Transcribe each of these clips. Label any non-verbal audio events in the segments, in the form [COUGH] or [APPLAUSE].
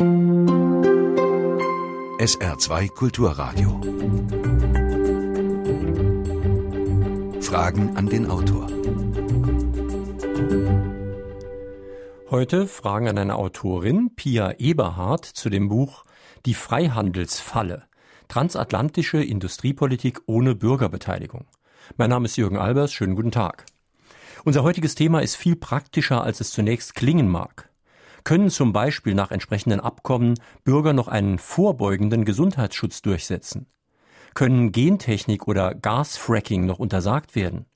SR2 Kulturradio. Fragen an den Autor. Heute Fragen an eine Autorin, Pia Eberhardt, zu dem Buch Die Freihandelsfalle. Transatlantische Industriepolitik ohne Bürgerbeteiligung. Mein Name ist Jürgen Albers. Schönen guten Tag. Unser heutiges Thema ist viel praktischer, als es zunächst klingen mag. Können zum Beispiel nach entsprechenden Abkommen Bürger noch einen vorbeugenden Gesundheitsschutz durchsetzen? Können Gentechnik oder Gasfracking noch untersagt werden?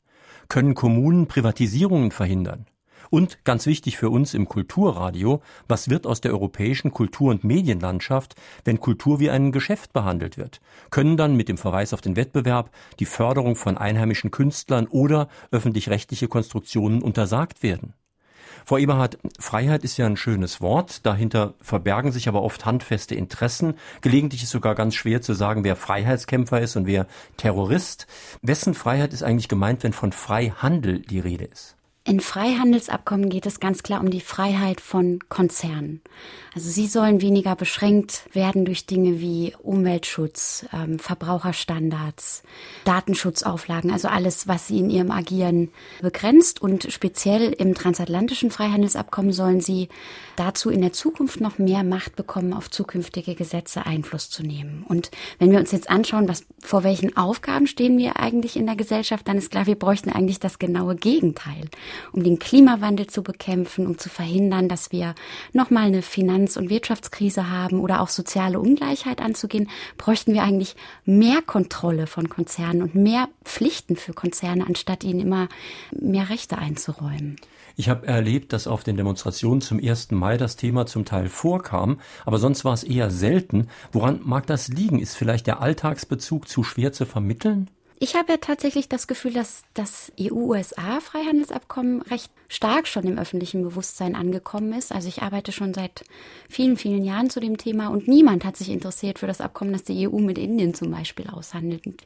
Können Kommunen Privatisierungen verhindern? Und ganz wichtig für uns im Kulturradio, was wird aus der europäischen Kultur- und Medienlandschaft, wenn Kultur wie ein Geschäft behandelt wird? Können dann mit dem Verweis auf den Wettbewerb die Förderung von einheimischen Künstlern oder öffentlich-rechtliche Konstruktionen untersagt werden? Frau Eberhardt, Freiheit ist ja ein schönes Wort. Dahinter verbergen sich aber oft handfeste Interessen. Gelegentlich ist sogar ganz schwer zu sagen, wer Freiheitskämpfer ist und wer Terrorist. Wessen Freiheit ist eigentlich gemeint, wenn von Freihandel die Rede ist? In Freihandelsabkommen geht es ganz klar um die Freiheit von Konzernen. Also sie sollen weniger beschränkt werden durch Dinge wie Umweltschutz, ähm, Verbraucherstandards, Datenschutzauflagen, also alles, was sie in ihrem Agieren begrenzt. Und speziell im transatlantischen Freihandelsabkommen sollen sie dazu in der Zukunft noch mehr Macht bekommen, auf zukünftige Gesetze Einfluss zu nehmen. Und wenn wir uns jetzt anschauen, was, vor welchen Aufgaben stehen wir eigentlich in der Gesellschaft, dann ist klar, wir bräuchten eigentlich das genaue Gegenteil um den Klimawandel zu bekämpfen, um zu verhindern, dass wir nochmal eine Finanz- und Wirtschaftskrise haben oder auch soziale Ungleichheit anzugehen, bräuchten wir eigentlich mehr Kontrolle von Konzernen und mehr Pflichten für Konzerne, anstatt ihnen immer mehr Rechte einzuräumen. Ich habe erlebt, dass auf den Demonstrationen zum 1. Mai das Thema zum Teil vorkam, aber sonst war es eher selten. Woran mag das liegen? Ist vielleicht der Alltagsbezug zu schwer zu vermitteln? Ich habe ja tatsächlich das Gefühl, dass das EU-USA-Freihandelsabkommen recht stark schon im öffentlichen Bewusstsein angekommen ist. Also ich arbeite schon seit vielen, vielen Jahren zu dem Thema und niemand hat sich interessiert für das Abkommen, das die EU mit Indien zum Beispiel aushandelt. Und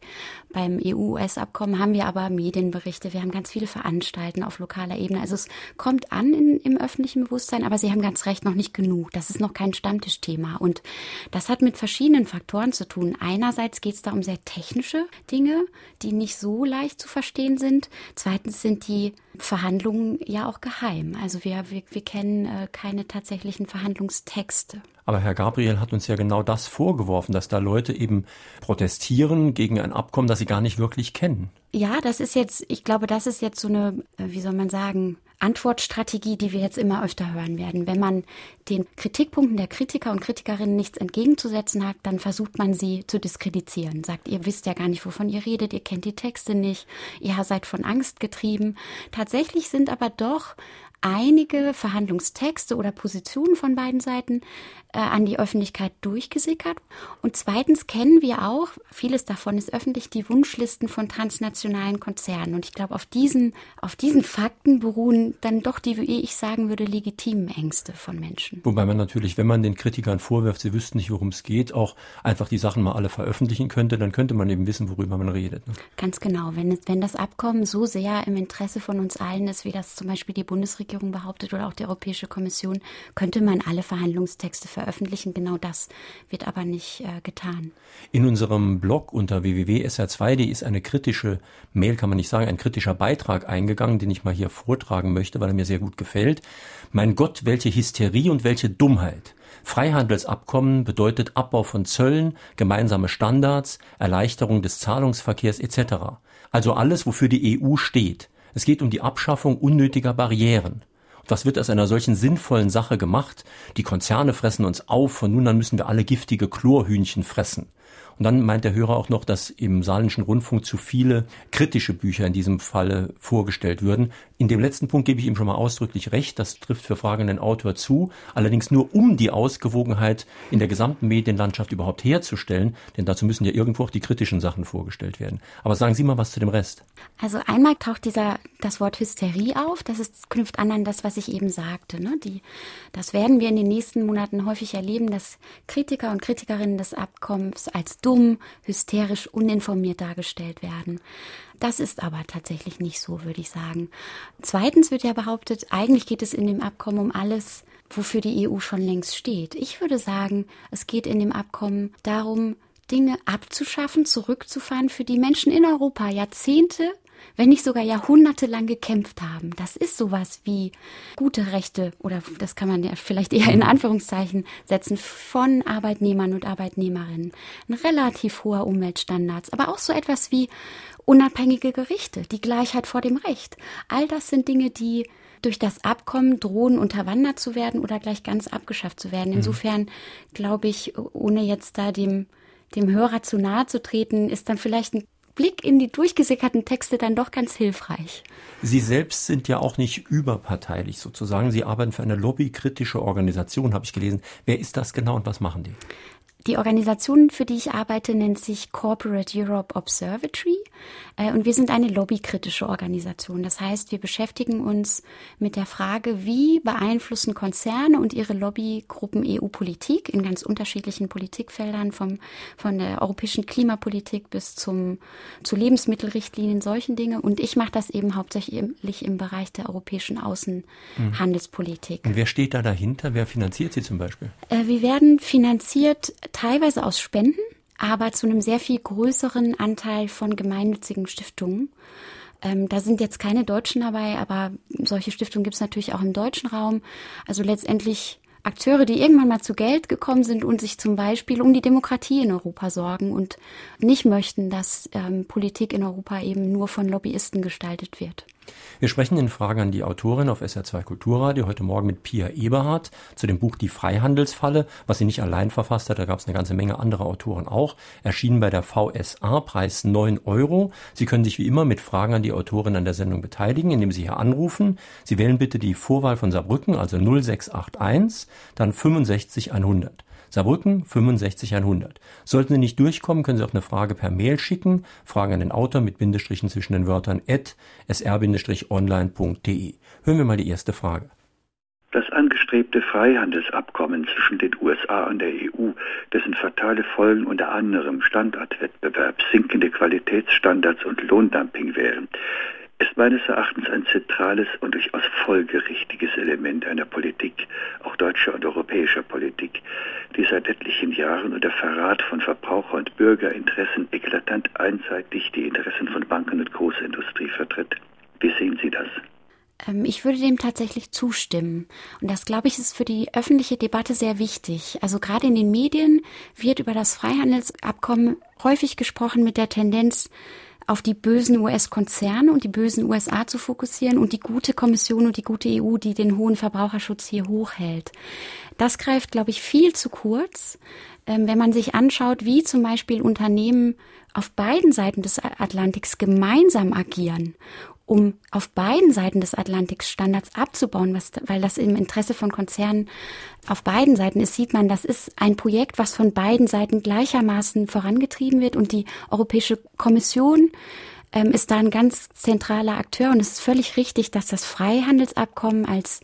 beim EU-US-Abkommen haben wir aber Medienberichte, wir haben ganz viele Veranstaltungen auf lokaler Ebene. Also es kommt an in, im öffentlichen Bewusstsein, aber Sie haben ganz recht, noch nicht genug. Das ist noch kein Stammtischthema. Und das hat mit verschiedenen Faktoren zu tun. Einerseits geht es da um sehr technische Dinge, die nicht so leicht zu verstehen sind. Zweitens sind die Verhandlungen ja auch geheim. Also wir, wir, wir kennen äh, keine tatsächlichen Verhandlungstexte. Aber Herr Gabriel hat uns ja genau das vorgeworfen, dass da Leute eben protestieren gegen ein Abkommen, das sie gar nicht wirklich kennen. Ja, das ist jetzt, ich glaube, das ist jetzt so eine, äh, wie soll man sagen, Antwortstrategie, die wir jetzt immer öfter hören werden. Wenn man den Kritikpunkten der Kritiker und Kritikerinnen nichts entgegenzusetzen hat, dann versucht man sie zu diskreditieren. Sagt, ihr wisst ja gar nicht, wovon ihr redet, ihr kennt die Texte nicht, ihr seid von Angst getrieben. Tatsächlich sind aber doch einige Verhandlungstexte oder Positionen von beiden Seiten äh, an die Öffentlichkeit durchgesickert. Und zweitens kennen wir auch, vieles davon ist öffentlich, die Wunschlisten von transnationalen Konzernen. Und ich glaube, auf diesen, auf diesen Fakten beruhen dann doch die, wie ich sagen würde, legitimen Ängste von Menschen. Wobei man natürlich, wenn man den Kritikern vorwirft, sie wüssten nicht, worum es geht, auch einfach die Sachen mal alle veröffentlichen könnte, dann könnte man eben wissen, worüber man redet. Ne? Ganz genau. Wenn, wenn das Abkommen so sehr im Interesse von uns allen ist, wie das zum Beispiel die Bundesregierung behauptet oder auch die Europäische Kommission, könnte man alle Verhandlungstexte veröffentlichen. Genau das wird aber nicht äh, getan. In unserem Blog unter www.sr2.de ist eine kritische Mail, kann man nicht sagen, ein kritischer Beitrag eingegangen, den ich mal hier vortragen möchte, weil er mir sehr gut gefällt. Mein Gott, welche Hysterie und welche Dummheit. Freihandelsabkommen bedeutet Abbau von Zöllen, gemeinsame Standards, Erleichterung des Zahlungsverkehrs etc. Also alles, wofür die EU steht. Es geht um die Abschaffung unnötiger Barrieren. Was wird aus einer solchen sinnvollen Sache gemacht? Die Konzerne fressen uns auf, von nun an müssen wir alle giftige Chlorhühnchen fressen. Und dann meint der Hörer auch noch, dass im Saarländischen Rundfunk zu viele kritische Bücher in diesem Falle vorgestellt würden. In dem letzten Punkt gebe ich ihm schon mal ausdrücklich recht. Das trifft für fragenden Autor zu. Allerdings nur um die Ausgewogenheit in der gesamten Medienlandschaft überhaupt herzustellen. Denn dazu müssen ja irgendwo auch die kritischen Sachen vorgestellt werden. Aber sagen Sie mal was zu dem Rest. Also einmal taucht dieser, das Wort Hysterie auf. Das ist, knüpft an an das, was ich eben sagte. Ne? Die, das werden wir in den nächsten Monaten häufig erleben, dass Kritiker und Kritikerinnen des Abkommens als dumm, hysterisch, uninformiert dargestellt werden. Das ist aber tatsächlich nicht so, würde ich sagen. Zweitens wird ja behauptet, eigentlich geht es in dem Abkommen um alles, wofür die EU schon längst steht. Ich würde sagen, es geht in dem Abkommen darum, Dinge abzuschaffen, zurückzufahren, für die Menschen in Europa Jahrzehnte wenn nicht sogar jahrhundertelang gekämpft haben. Das ist sowas wie gute Rechte oder das kann man ja vielleicht eher in Anführungszeichen setzen von Arbeitnehmern und Arbeitnehmerinnen. Ein relativ hoher Umweltstandards, aber auch so etwas wie unabhängige Gerichte, die Gleichheit vor dem Recht. All das sind Dinge, die durch das Abkommen drohen unterwandert zu werden oder gleich ganz abgeschafft zu werden. Mhm. Insofern glaube ich, ohne jetzt da dem dem Hörer zu nahe zu treten, ist dann vielleicht ein Blick in die durchgesickerten Texte dann doch ganz hilfreich. Sie selbst sind ja auch nicht überparteilich sozusagen. Sie arbeiten für eine lobbykritische Organisation, habe ich gelesen. Wer ist das genau und was machen die? Die Organisation, für die ich arbeite, nennt sich Corporate Europe Observatory äh, und wir sind eine lobbykritische Organisation. Das heißt, wir beschäftigen uns mit der Frage, wie beeinflussen Konzerne und ihre Lobbygruppen EU-Politik in ganz unterschiedlichen Politikfeldern, vom, von der europäischen Klimapolitik bis zum, zu Lebensmittelrichtlinien, solchen Dinge. Und ich mache das eben hauptsächlich im Bereich der europäischen Außenhandelspolitik. Und wer steht da dahinter? Wer finanziert sie zum Beispiel? Äh, wir werden finanziert teilweise aus Spenden, aber zu einem sehr viel größeren Anteil von gemeinnützigen Stiftungen. Ähm, da sind jetzt keine Deutschen dabei, aber solche Stiftungen gibt es natürlich auch im deutschen Raum. Also letztendlich Akteure, die irgendwann mal zu Geld gekommen sind und sich zum Beispiel um die Demokratie in Europa sorgen und nicht möchten, dass ähm, Politik in Europa eben nur von Lobbyisten gestaltet wird. Wir sprechen in Frage an die Autorin auf SR2 Kulturradio heute Morgen mit Pia Eberhardt zu dem Buch Die Freihandelsfalle, was sie nicht allein verfasst hat. Da gab es eine ganze Menge anderer Autoren auch. Erschienen bei der VSA, Preis 9 Euro. Sie können sich wie immer mit Fragen an die Autorin an der Sendung beteiligen, indem Sie hier anrufen. Sie wählen bitte die Vorwahl von Saarbrücken, also 0681, dann 65 100. Saarbrücken 65 100. Sollten Sie nicht durchkommen, können Sie auch eine Frage per Mail schicken. Fragen an den Autor mit Bindestrichen zwischen den Wörtern at sr-online.de. Hören wir mal die erste Frage. Das angestrebte Freihandelsabkommen zwischen den USA und der EU, dessen fatale Folgen unter anderem Standortwettbewerb, sinkende Qualitätsstandards und Lohndumping wären, ist meines Erachtens ein zentrales und durchaus folgerichtiges Element einer Politik, auch deutscher und europäischer Politik, die seit etlichen Jahren unter Verrat von Verbraucher- und Bürgerinteressen eklatant einseitig die Interessen von Banken und Großindustrie vertritt. Wie sehen Sie das? Ähm, ich würde dem tatsächlich zustimmen. Und das, glaube ich, ist für die öffentliche Debatte sehr wichtig. Also gerade in den Medien wird über das Freihandelsabkommen häufig gesprochen mit der Tendenz, auf die bösen US-Konzerne und die bösen USA zu fokussieren und die gute Kommission und die gute EU, die den hohen Verbraucherschutz hier hochhält. Das greift, glaube ich, viel zu kurz, ähm, wenn man sich anschaut, wie zum Beispiel Unternehmen auf beiden Seiten des Atlantiks gemeinsam agieren um auf beiden Seiten des Atlantiks Standards abzubauen, was, weil das im Interesse von Konzernen auf beiden Seiten ist, sieht man, das ist ein Projekt, was von beiden Seiten gleichermaßen vorangetrieben wird und die Europäische Kommission ähm, ist da ein ganz zentraler Akteur und es ist völlig richtig, dass das Freihandelsabkommen als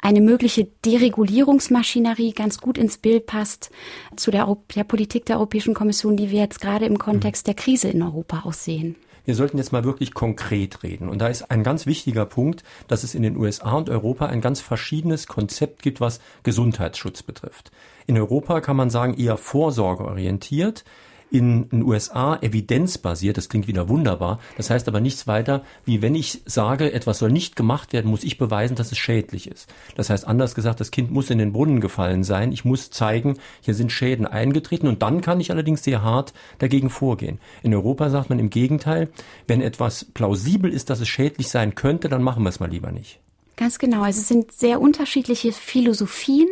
eine mögliche Deregulierungsmaschinerie ganz gut ins Bild passt zu der, der Politik der Europäischen Kommission, die wir jetzt gerade im Kontext der Krise in Europa auch sehen wir sollten jetzt mal wirklich konkret reden. Und da ist ein ganz wichtiger Punkt, dass es in den USA und Europa ein ganz verschiedenes Konzept gibt, was Gesundheitsschutz betrifft. In Europa kann man sagen eher vorsorgeorientiert in den USA evidenzbasiert. Das klingt wieder wunderbar. Das heißt aber nichts weiter, wie wenn ich sage, etwas soll nicht gemacht werden, muss ich beweisen, dass es schädlich ist. Das heißt anders gesagt, das Kind muss in den Brunnen gefallen sein. Ich muss zeigen, hier sind Schäden eingetreten und dann kann ich allerdings sehr hart dagegen vorgehen. In Europa sagt man im Gegenteil, wenn etwas plausibel ist, dass es schädlich sein könnte, dann machen wir es mal lieber nicht. Ganz genau. Also es sind sehr unterschiedliche Philosophien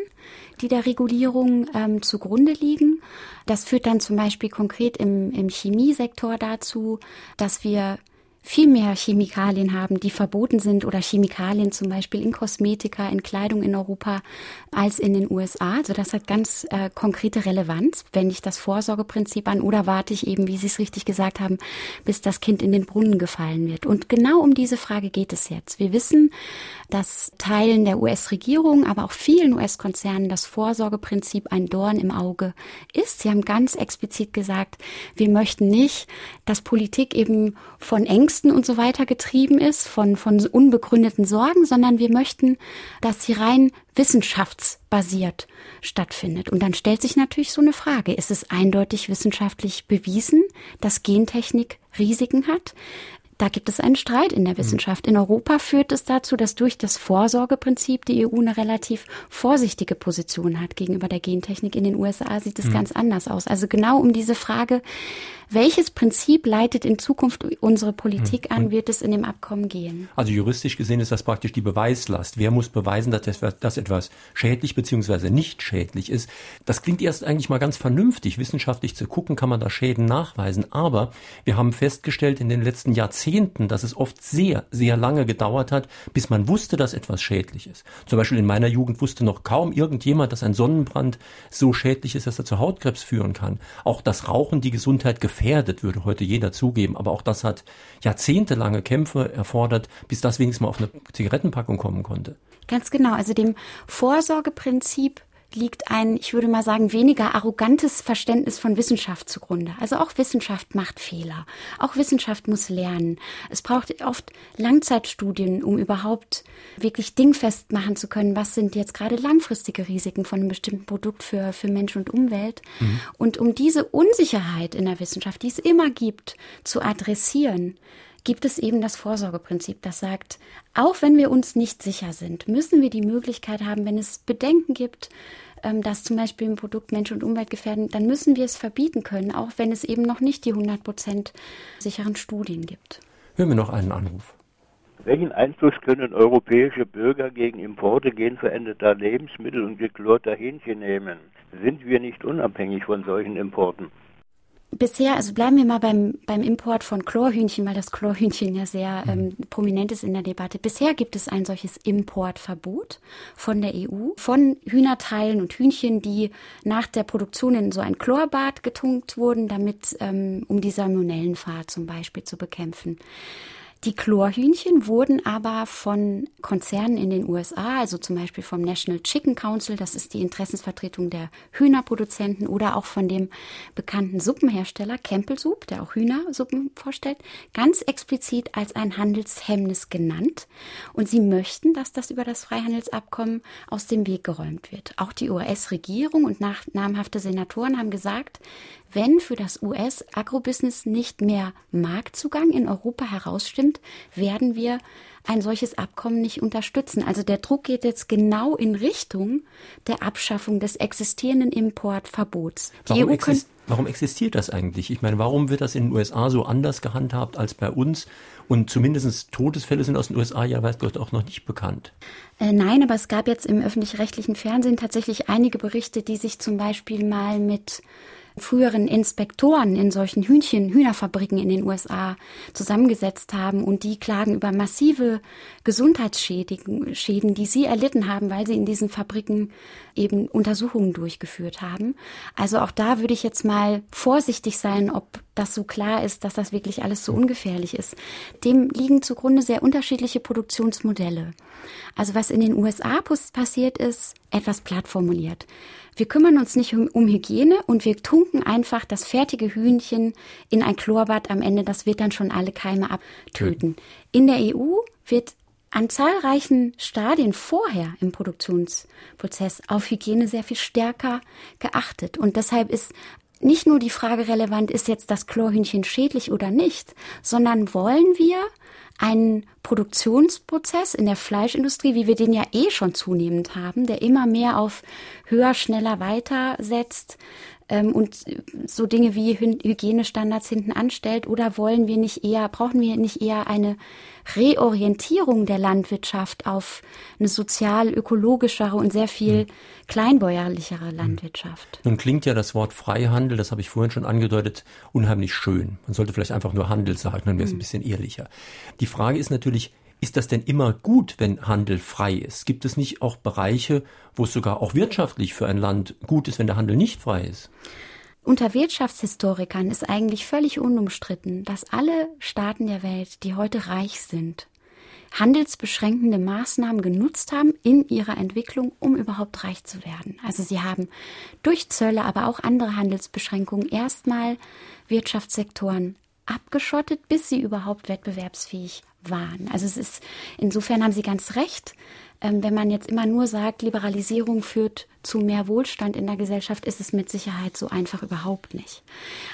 die der Regulierung ähm, zugrunde liegen. Das führt dann zum Beispiel konkret im, im Chemiesektor dazu, dass wir viel mehr Chemikalien haben, die verboten sind oder Chemikalien zum Beispiel in Kosmetika, in Kleidung in Europa als in den USA. Also das hat ganz äh, konkrete Relevanz. Wende ich das Vorsorgeprinzip an oder warte ich eben, wie Sie es richtig gesagt haben, bis das Kind in den Brunnen gefallen wird? Und genau um diese Frage geht es jetzt. Wir wissen, dass Teilen der US-Regierung, aber auch vielen US-Konzernen das Vorsorgeprinzip ein Dorn im Auge ist. Sie haben ganz explizit gesagt, wir möchten nicht, dass Politik eben von Ängsten Ängsten und so weiter getrieben ist, von, von unbegründeten Sorgen, sondern wir möchten, dass sie rein wissenschaftsbasiert stattfindet. Und dann stellt sich natürlich so eine Frage, ist es eindeutig wissenschaftlich bewiesen, dass Gentechnik Risiken hat? Da gibt es einen Streit in der mhm. Wissenschaft. In Europa führt es dazu, dass durch das Vorsorgeprinzip die EU eine relativ vorsichtige Position hat gegenüber der Gentechnik. In den USA sieht es mhm. ganz anders aus. Also genau um diese Frage, welches Prinzip leitet in Zukunft unsere Politik hm. an, wird es in dem Abkommen gehen? Also juristisch gesehen ist das praktisch die Beweislast. Wer muss beweisen, dass, das, dass etwas schädlich bzw. nicht schädlich ist? Das klingt erst eigentlich mal ganz vernünftig. Wissenschaftlich zu gucken, kann man da Schäden nachweisen. Aber wir haben festgestellt in den letzten Jahrzehnten, dass es oft sehr, sehr lange gedauert hat, bis man wusste, dass etwas schädlich ist. Zum Beispiel in meiner Jugend wusste noch kaum irgendjemand, dass ein Sonnenbrand so schädlich ist, dass er zu Hautkrebs führen kann. Auch das Rauchen die Gesundheit gefährdet, würde heute jeder zugeben. Aber auch das hat jahrzehntelange Kämpfe erfordert, bis das wenigstens mal auf eine Zigarettenpackung kommen konnte. Ganz genau. Also dem Vorsorgeprinzip liegt ein, ich würde mal sagen, weniger arrogantes Verständnis von Wissenschaft zugrunde. Also auch Wissenschaft macht Fehler. Auch Wissenschaft muss lernen. Es braucht oft Langzeitstudien, um überhaupt wirklich dingfest machen zu können, was sind jetzt gerade langfristige Risiken von einem bestimmten Produkt für, für Mensch und Umwelt. Mhm. Und um diese Unsicherheit in der Wissenschaft, die es immer gibt, zu adressieren, gibt es eben das Vorsorgeprinzip, das sagt, auch wenn wir uns nicht sicher sind, müssen wir die Möglichkeit haben, wenn es Bedenken gibt, ähm, dass zum Beispiel ein Produkt Mensch und Umwelt gefährden, dann müssen wir es verbieten können, auch wenn es eben noch nicht die 100 Prozent sicheren Studien gibt. Hören wir noch einen Anruf. Welchen Einfluss können europäische Bürger gegen Importe genveränderter Lebensmittel und geklorter Hähnchen nehmen? Sind wir nicht unabhängig von solchen Importen? Bisher, also bleiben wir mal beim, beim Import von Chlorhühnchen, weil das Chlorhühnchen ja sehr mhm. ähm, prominent ist in der Debatte. Bisher gibt es ein solches Importverbot von der EU von Hühnerteilen und Hühnchen, die nach der Produktion in so ein Chlorbad getunkt wurden, damit ähm, um die Salmonellenfahrt zum Beispiel zu bekämpfen. Die Chlorhühnchen wurden aber von Konzernen in den USA, also zum Beispiel vom National Chicken Council, das ist die Interessensvertretung der Hühnerproduzenten, oder auch von dem bekannten Suppenhersteller Campbell Soup, der auch Hühnersuppen vorstellt, ganz explizit als ein Handelshemmnis genannt. Und sie möchten, dass das über das Freihandelsabkommen aus dem Weg geräumt wird. Auch die US-Regierung und namhafte Senatoren haben gesagt, wenn für das US-Agrobusiness nicht mehr Marktzugang in Europa herausstimmt, werden wir ein solches Abkommen nicht unterstützen. Also der Druck geht jetzt genau in Richtung der Abschaffung des existierenden Importverbots. Warum, exist warum, existiert das eigentlich? Ich meine, warum wird das in den USA so anders gehandhabt als bei uns? Und zumindest Todesfälle sind aus den USA ja weiß Gott auch noch nicht bekannt. Äh, nein, aber es gab jetzt im öffentlich-rechtlichen Fernsehen tatsächlich einige Berichte, die sich zum Beispiel mal mit früheren Inspektoren in solchen Hühnchen, Hühnerfabriken in den USA zusammengesetzt haben und die klagen über massive Gesundheitsschäden, Schäden, die sie erlitten haben, weil sie in diesen Fabriken eben Untersuchungen durchgeführt haben. Also auch da würde ich jetzt mal vorsichtig sein, ob das so klar ist, dass das wirklich alles so ungefährlich ist. Dem liegen zugrunde sehr unterschiedliche Produktionsmodelle. Also was in den USA passiert ist, etwas platt formuliert. Wir kümmern uns nicht um, um, Hygiene und wir tunken einfach das fertige Hühnchen in ein Chlorbad am Ende. Das wird dann schon alle Keime abtöten. In der EU wird an zahlreichen Stadien vorher im Produktionsprozess auf Hygiene sehr viel stärker geachtet. Und deshalb ist nicht nur die Frage relevant, ist jetzt das Chlorhühnchen schädlich oder nicht, sondern wollen wir einen Produktionsprozess in der Fleischindustrie, wie wir den ja eh schon zunehmend haben, der immer mehr auf höher, schneller, weiter setzt, ähm, und so Dinge wie Hygienestandards hinten anstellt? Oder wollen wir nicht eher, brauchen wir nicht eher eine Reorientierung der Landwirtschaft auf eine sozial ökologischere und sehr viel hm. kleinbäuerlichere hm. Landwirtschaft? Nun klingt ja das Wort Freihandel, das habe ich vorhin schon angedeutet, unheimlich schön. Man sollte vielleicht einfach nur Handel sagen, dann wäre es ein hm. bisschen ehrlicher. Die Frage ist natürlich, ist das denn immer gut, wenn Handel frei ist? Gibt es nicht auch Bereiche, wo es sogar auch wirtschaftlich für ein Land gut ist, wenn der Handel nicht frei ist? Unter Wirtschaftshistorikern ist eigentlich völlig unumstritten, dass alle Staaten der Welt, die heute reich sind, handelsbeschränkende Maßnahmen genutzt haben in ihrer Entwicklung, um überhaupt reich zu werden. Also sie haben durch Zölle, aber auch andere Handelsbeschränkungen erstmal Wirtschaftssektoren abgeschottet, bis sie überhaupt wettbewerbsfähig waren. Also es ist, insofern haben Sie ganz recht. Ähm, wenn man jetzt immer nur sagt, Liberalisierung führt zu mehr Wohlstand in der Gesellschaft, ist es mit Sicherheit so einfach überhaupt nicht.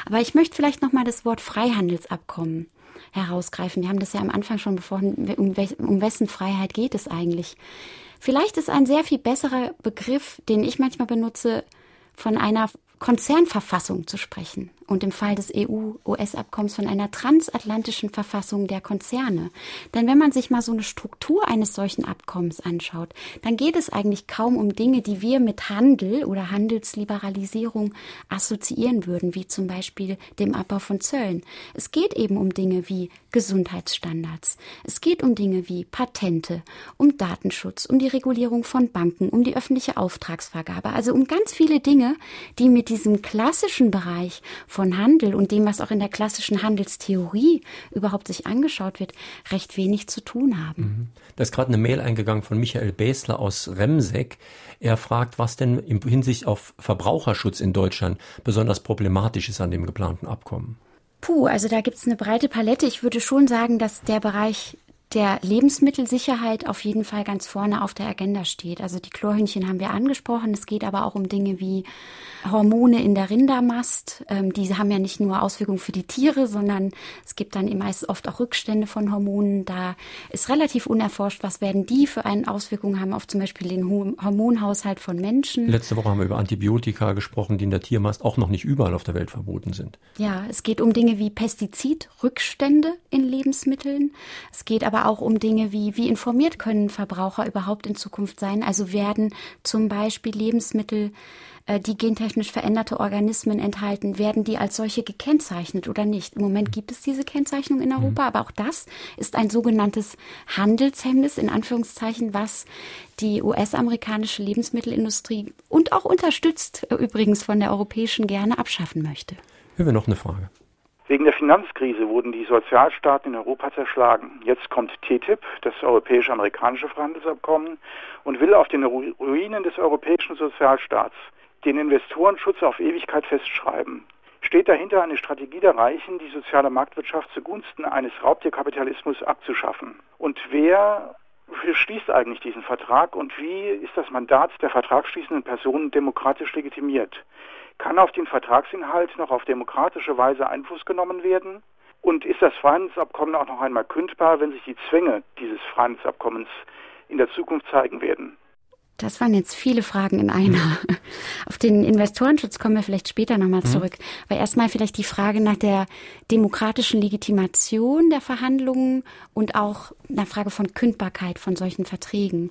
Aber ich möchte vielleicht noch mal das Wort Freihandelsabkommen herausgreifen. Wir haben das ja am Anfang schon besprochen. Um, um wessen Freiheit geht es eigentlich? Vielleicht ist ein sehr viel besserer Begriff, den ich manchmal benutze, von einer Konzernverfassung zu sprechen und im Fall des EU-US-Abkommens von einer transatlantischen Verfassung der Konzerne. Denn wenn man sich mal so eine Struktur eines solchen Abkommens anschaut, dann geht es eigentlich kaum um Dinge, die wir mit Handel oder Handelsliberalisierung assoziieren würden, wie zum Beispiel dem Abbau von Zöllen. Es geht eben um Dinge wie Gesundheitsstandards. Es geht um Dinge wie Patente, um Datenschutz, um die Regulierung von Banken, um die öffentliche Auftragsvergabe, also um ganz viele Dinge, die mit diesem klassischen Bereich von Handel und dem, was auch in der klassischen Handelstheorie überhaupt sich angeschaut wird, recht wenig zu tun haben. Mhm. Da ist gerade eine Mail eingegangen von Michael Besler aus Remseck. Er fragt, was denn im Hinsicht auf Verbraucherschutz in Deutschland besonders problematisch ist an dem geplanten Abkommen. Puh, also da gibt es eine breite Palette. Ich würde schon sagen, dass der Bereich der Lebensmittelsicherheit auf jeden Fall ganz vorne auf der Agenda steht. Also die Chlorhühnchen haben wir angesprochen. Es geht aber auch um Dinge wie Hormone in der Rindermast. Ähm, die haben ja nicht nur Auswirkungen für die Tiere, sondern es gibt dann meist oft auch Rückstände von Hormonen. Da ist relativ unerforscht, was werden die für eine Auswirkungen haben auf zum Beispiel den Hormonhaushalt von Menschen. Letzte Woche haben wir über Antibiotika gesprochen, die in der Tiermast auch noch nicht überall auf der Welt verboten sind. Ja, es geht um Dinge wie Pestizidrückstände in Lebensmitteln. Es geht aber auch um Dinge wie, wie informiert können Verbraucher überhaupt in Zukunft sein? Also werden zum Beispiel Lebensmittel, äh, die gentechnisch veränderte Organismen enthalten, werden die als solche gekennzeichnet oder nicht? Im Moment gibt es diese Kennzeichnung in Europa, mhm. aber auch das ist ein sogenanntes Handelshemmnis, in Anführungszeichen, was die US-amerikanische Lebensmittelindustrie und auch unterstützt äh, übrigens von der europäischen gerne abschaffen möchte. Hören wir noch eine Frage. Wegen der Finanzkrise wurden die Sozialstaaten in Europa zerschlagen. Jetzt kommt TTIP, das europäisch-amerikanische Freihandelsabkommen, und will auf den Ruinen des europäischen Sozialstaats den Investorenschutz auf Ewigkeit festschreiben. Steht dahinter eine Strategie der Reichen, die soziale Marktwirtschaft zugunsten eines Raubtierkapitalismus abzuschaffen? Und wer schließt eigentlich diesen Vertrag und wie ist das Mandat der vertragsschließenden Personen demokratisch legitimiert? Kann auf den Vertragsinhalt noch auf demokratische Weise Einfluss genommen werden? Und ist das Freihandelsabkommen auch noch einmal kündbar, wenn sich die Zwänge dieses Freihandelsabkommens in der Zukunft zeigen werden? Das waren jetzt viele Fragen in einer. [LAUGHS] Auf den Investorenschutz kommen wir vielleicht später nochmal mhm. zurück. Mhm. Aber erstmal vielleicht die Frage nach der demokratischen Legitimation der Verhandlungen und auch einer Frage von Kündbarkeit von solchen Verträgen.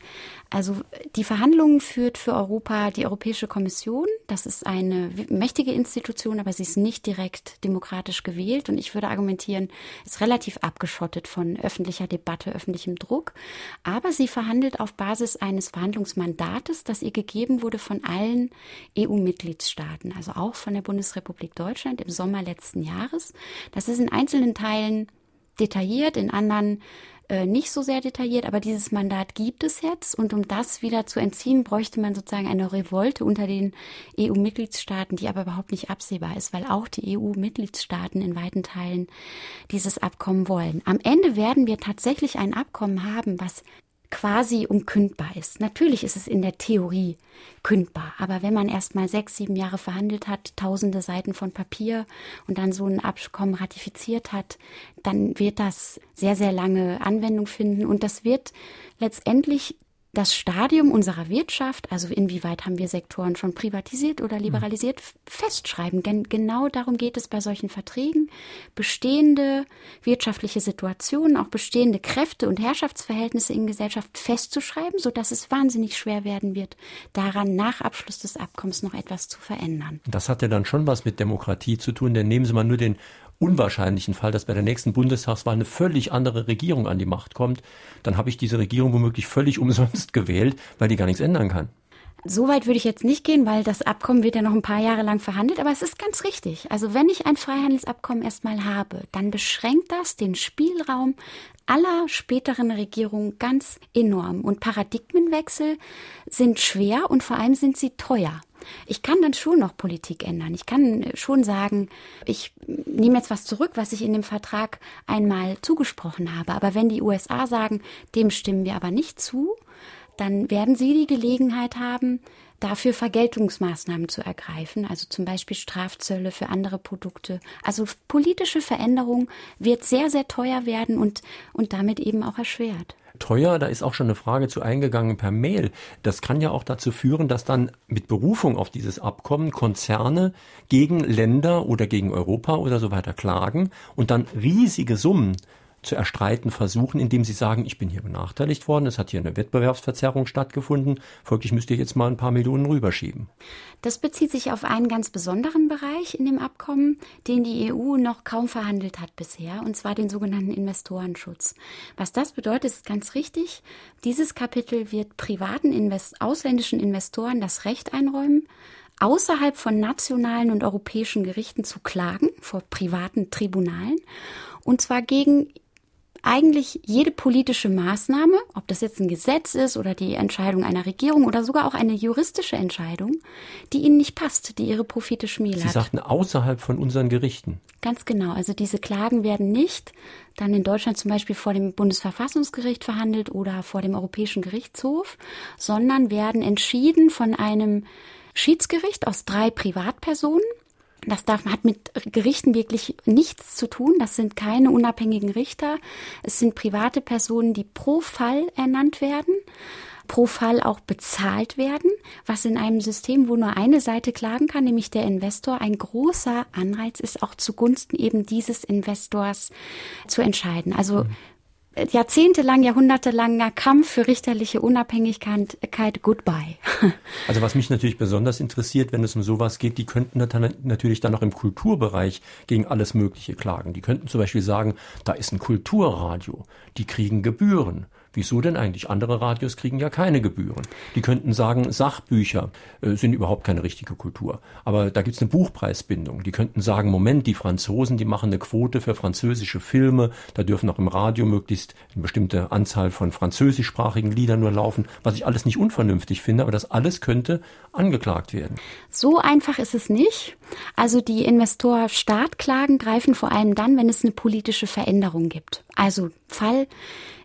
Also die Verhandlungen führt für Europa die Europäische Kommission. Das ist eine mächtige Institution, aber sie ist nicht direkt demokratisch gewählt. Und ich würde argumentieren, ist relativ abgeschottet von öffentlicher Debatte, öffentlichem Druck. Aber sie verhandelt auf Basis eines Verhandlungsmandates, das ihr gegeben wurde von allen EU-Mitgliedstaaten, also auch von der Bundesrepublik Deutschland im Sommer letzten Jahres. Das ist in einzelnen Teilen detailliert, in anderen äh, nicht so sehr detailliert, aber dieses Mandat gibt es jetzt und um das wieder zu entziehen, bräuchte man sozusagen eine Revolte unter den EU-Mitgliedstaaten, die aber überhaupt nicht absehbar ist, weil auch die EU-Mitgliedstaaten in weiten Teilen dieses Abkommen wollen. Am Ende werden wir tatsächlich ein Abkommen haben, was quasi unkündbar ist. Natürlich ist es in der Theorie kündbar, aber wenn man erst mal sechs, sieben Jahre verhandelt hat, tausende Seiten von Papier und dann so ein Abkommen ratifiziert hat, dann wird das sehr, sehr lange Anwendung finden und das wird letztendlich das Stadium unserer Wirtschaft, also inwieweit haben wir Sektoren schon privatisiert oder mhm. liberalisiert, festschreiben. Gen genau darum geht es bei solchen Verträgen, bestehende wirtschaftliche Situationen, auch bestehende Kräfte und Herrschaftsverhältnisse in Gesellschaft festzuschreiben, so dass es wahnsinnig schwer werden wird, daran nach Abschluss des Abkommens noch etwas zu verändern. Das hat ja dann schon was mit Demokratie zu tun, denn nehmen Sie mal nur den unwahrscheinlichen Fall, dass bei der nächsten Bundestagswahl eine völlig andere Regierung an die Macht kommt, dann habe ich diese Regierung womöglich völlig [LAUGHS] umsonst gewählt, weil die gar nichts ändern kann. So weit würde ich jetzt nicht gehen, weil das Abkommen wird ja noch ein paar Jahre lang verhandelt, aber es ist ganz richtig. Also wenn ich ein Freihandelsabkommen erstmal habe, dann beschränkt das den Spielraum aller späteren Regierungen ganz enorm. Und Paradigmenwechsel sind schwer und vor allem sind sie teuer. Ich kann dann schon noch Politik ändern. Ich kann schon sagen, ich nehme jetzt was zurück, was ich in dem Vertrag einmal zugesprochen habe. Aber wenn die USA sagen, dem stimmen wir aber nicht zu, dann werden sie die Gelegenheit haben, dafür Vergeltungsmaßnahmen zu ergreifen, also zum Beispiel Strafzölle für andere Produkte. Also politische Veränderung wird sehr, sehr teuer werden und, und damit eben auch erschwert teuer. Da ist auch schon eine Frage zu eingegangen per Mail. Das kann ja auch dazu führen, dass dann mit Berufung auf dieses Abkommen Konzerne gegen Länder oder gegen Europa oder so weiter klagen und dann riesige Summen zu erstreiten versuchen, indem sie sagen, ich bin hier benachteiligt worden, es hat hier eine Wettbewerbsverzerrung stattgefunden, folglich müsst ihr jetzt mal ein paar Millionen rüberschieben. Das bezieht sich auf einen ganz besonderen Bereich in dem Abkommen, den die EU noch kaum verhandelt hat bisher, und zwar den sogenannten Investorenschutz. Was das bedeutet, ist ganz richtig. Dieses Kapitel wird privaten Invest ausländischen Investoren das Recht einräumen, außerhalb von nationalen und europäischen Gerichten zu klagen, vor privaten Tribunalen, und zwar gegen eigentlich jede politische Maßnahme, ob das jetzt ein Gesetz ist oder die Entscheidung einer Regierung oder sogar auch eine juristische Entscheidung, die ihnen nicht passt, die ihre Profite schmälert. Sie sagten außerhalb von unseren Gerichten. Ganz genau. Also diese Klagen werden nicht dann in Deutschland zum Beispiel vor dem Bundesverfassungsgericht verhandelt oder vor dem Europäischen Gerichtshof, sondern werden entschieden von einem Schiedsgericht aus drei Privatpersonen das darf, hat mit Gerichten wirklich nichts zu tun. Das sind keine unabhängigen Richter. Es sind private Personen, die pro Fall ernannt werden, pro Fall auch bezahlt werden, was in einem System, wo nur eine Seite klagen kann, nämlich der Investor, ein großer Anreiz ist, auch zugunsten eben dieses Investors zu entscheiden. Also mhm jahrzehntelang, jahrhundertelanger Kampf für richterliche Unabhängigkeit goodbye. [LAUGHS] Also was mich natürlich besonders interessiert, wenn es um sowas geht, die könnten natürlich dann auch im Kulturbereich gegen alles Mögliche klagen. Die könnten zum Beispiel sagen, da ist ein Kulturradio, die kriegen Gebühren. Wieso denn eigentlich? Andere Radios kriegen ja keine Gebühren. Die könnten sagen, Sachbücher äh, sind überhaupt keine richtige Kultur. Aber da gibt's eine Buchpreisbindung. Die könnten sagen, Moment, die Franzosen, die machen eine Quote für französische Filme. Da dürfen auch im Radio möglichst eine bestimmte Anzahl von französischsprachigen Liedern nur laufen. Was ich alles nicht unvernünftig finde, aber das alles könnte angeklagt werden. So einfach ist es nicht. Also die Investor-Staat-Klagen greifen vor allem dann, wenn es eine politische Veränderung gibt. Also Fall,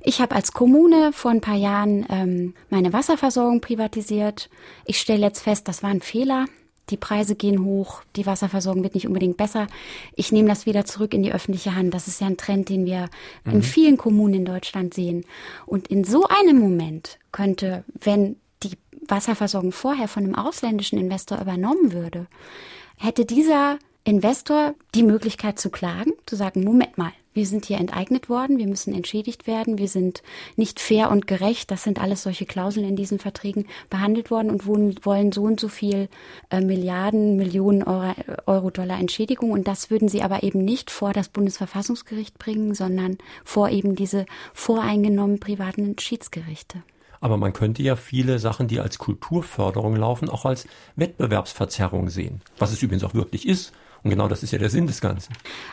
ich habe als Kommune vor ein paar Jahren ähm, meine Wasserversorgung privatisiert. Ich stelle jetzt fest, das war ein Fehler. Die Preise gehen hoch, die Wasserversorgung wird nicht unbedingt besser. Ich nehme das wieder zurück in die öffentliche Hand. Das ist ja ein Trend, den wir mhm. in vielen Kommunen in Deutschland sehen. Und in so einem Moment könnte, wenn die Wasserversorgung vorher von einem ausländischen Investor übernommen würde, hätte dieser Investor die Möglichkeit zu klagen, zu sagen, Moment mal, wir sind hier enteignet worden, wir müssen entschädigt werden, wir sind nicht fair und gerecht, das sind alles solche Klauseln in diesen Verträgen behandelt worden und wollen so und so viel äh, Milliarden, Millionen Euro, Euro, Dollar Entschädigung und das würden sie aber eben nicht vor das Bundesverfassungsgericht bringen, sondern vor eben diese voreingenommenen privaten Schiedsgerichte. Aber man könnte ja viele Sachen, die als Kulturförderung laufen, auch als Wettbewerbsverzerrung sehen. Was es übrigens auch wirklich ist. Und genau das ist ja der Sinn des Ganzen.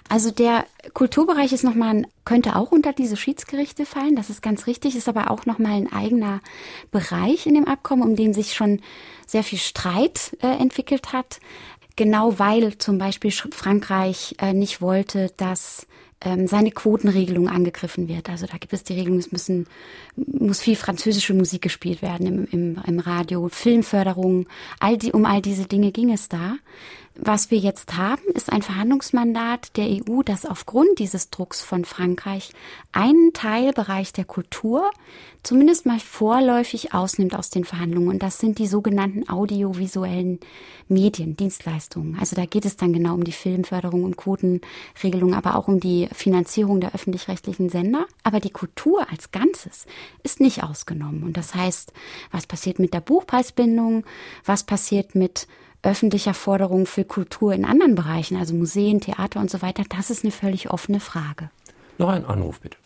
Also der Kulturbereich ist nochmal, könnte auch unter diese Schiedsgerichte fallen. Das ist ganz richtig, ist aber auch nochmal ein eigener Bereich in dem Abkommen, um den sich schon sehr viel Streit äh, entwickelt hat. Genau weil zum Beispiel Frankreich äh, nicht wollte, dass ähm, seine Quotenregelung angegriffen wird. Also da gibt es die Regelung, es müssen, muss viel französische Musik gespielt werden im, im, im Radio, Filmförderung, all die, um all diese Dinge ging es da. Was wir jetzt haben, ist ein Verhandlungsmandat der EU, das aufgrund dieses Drucks von Frankreich einen Teilbereich der Kultur zumindest mal vorläufig ausnimmt aus den Verhandlungen. Und das sind die sogenannten audiovisuellen Medien, Dienstleistungen. Also da geht es dann genau um die Filmförderung und Quotenregelung, aber auch um die Finanzierung der öffentlich-rechtlichen Sender. Aber die Kultur als Ganzes ist nicht ausgenommen. Und das heißt, was passiert mit der Buchpreisbindung? Was passiert mit öffentlicher Forderungen für Kultur in anderen Bereichen, also Museen, Theater und so weiter, das ist eine völlig offene Frage. Noch ein Anruf bitte.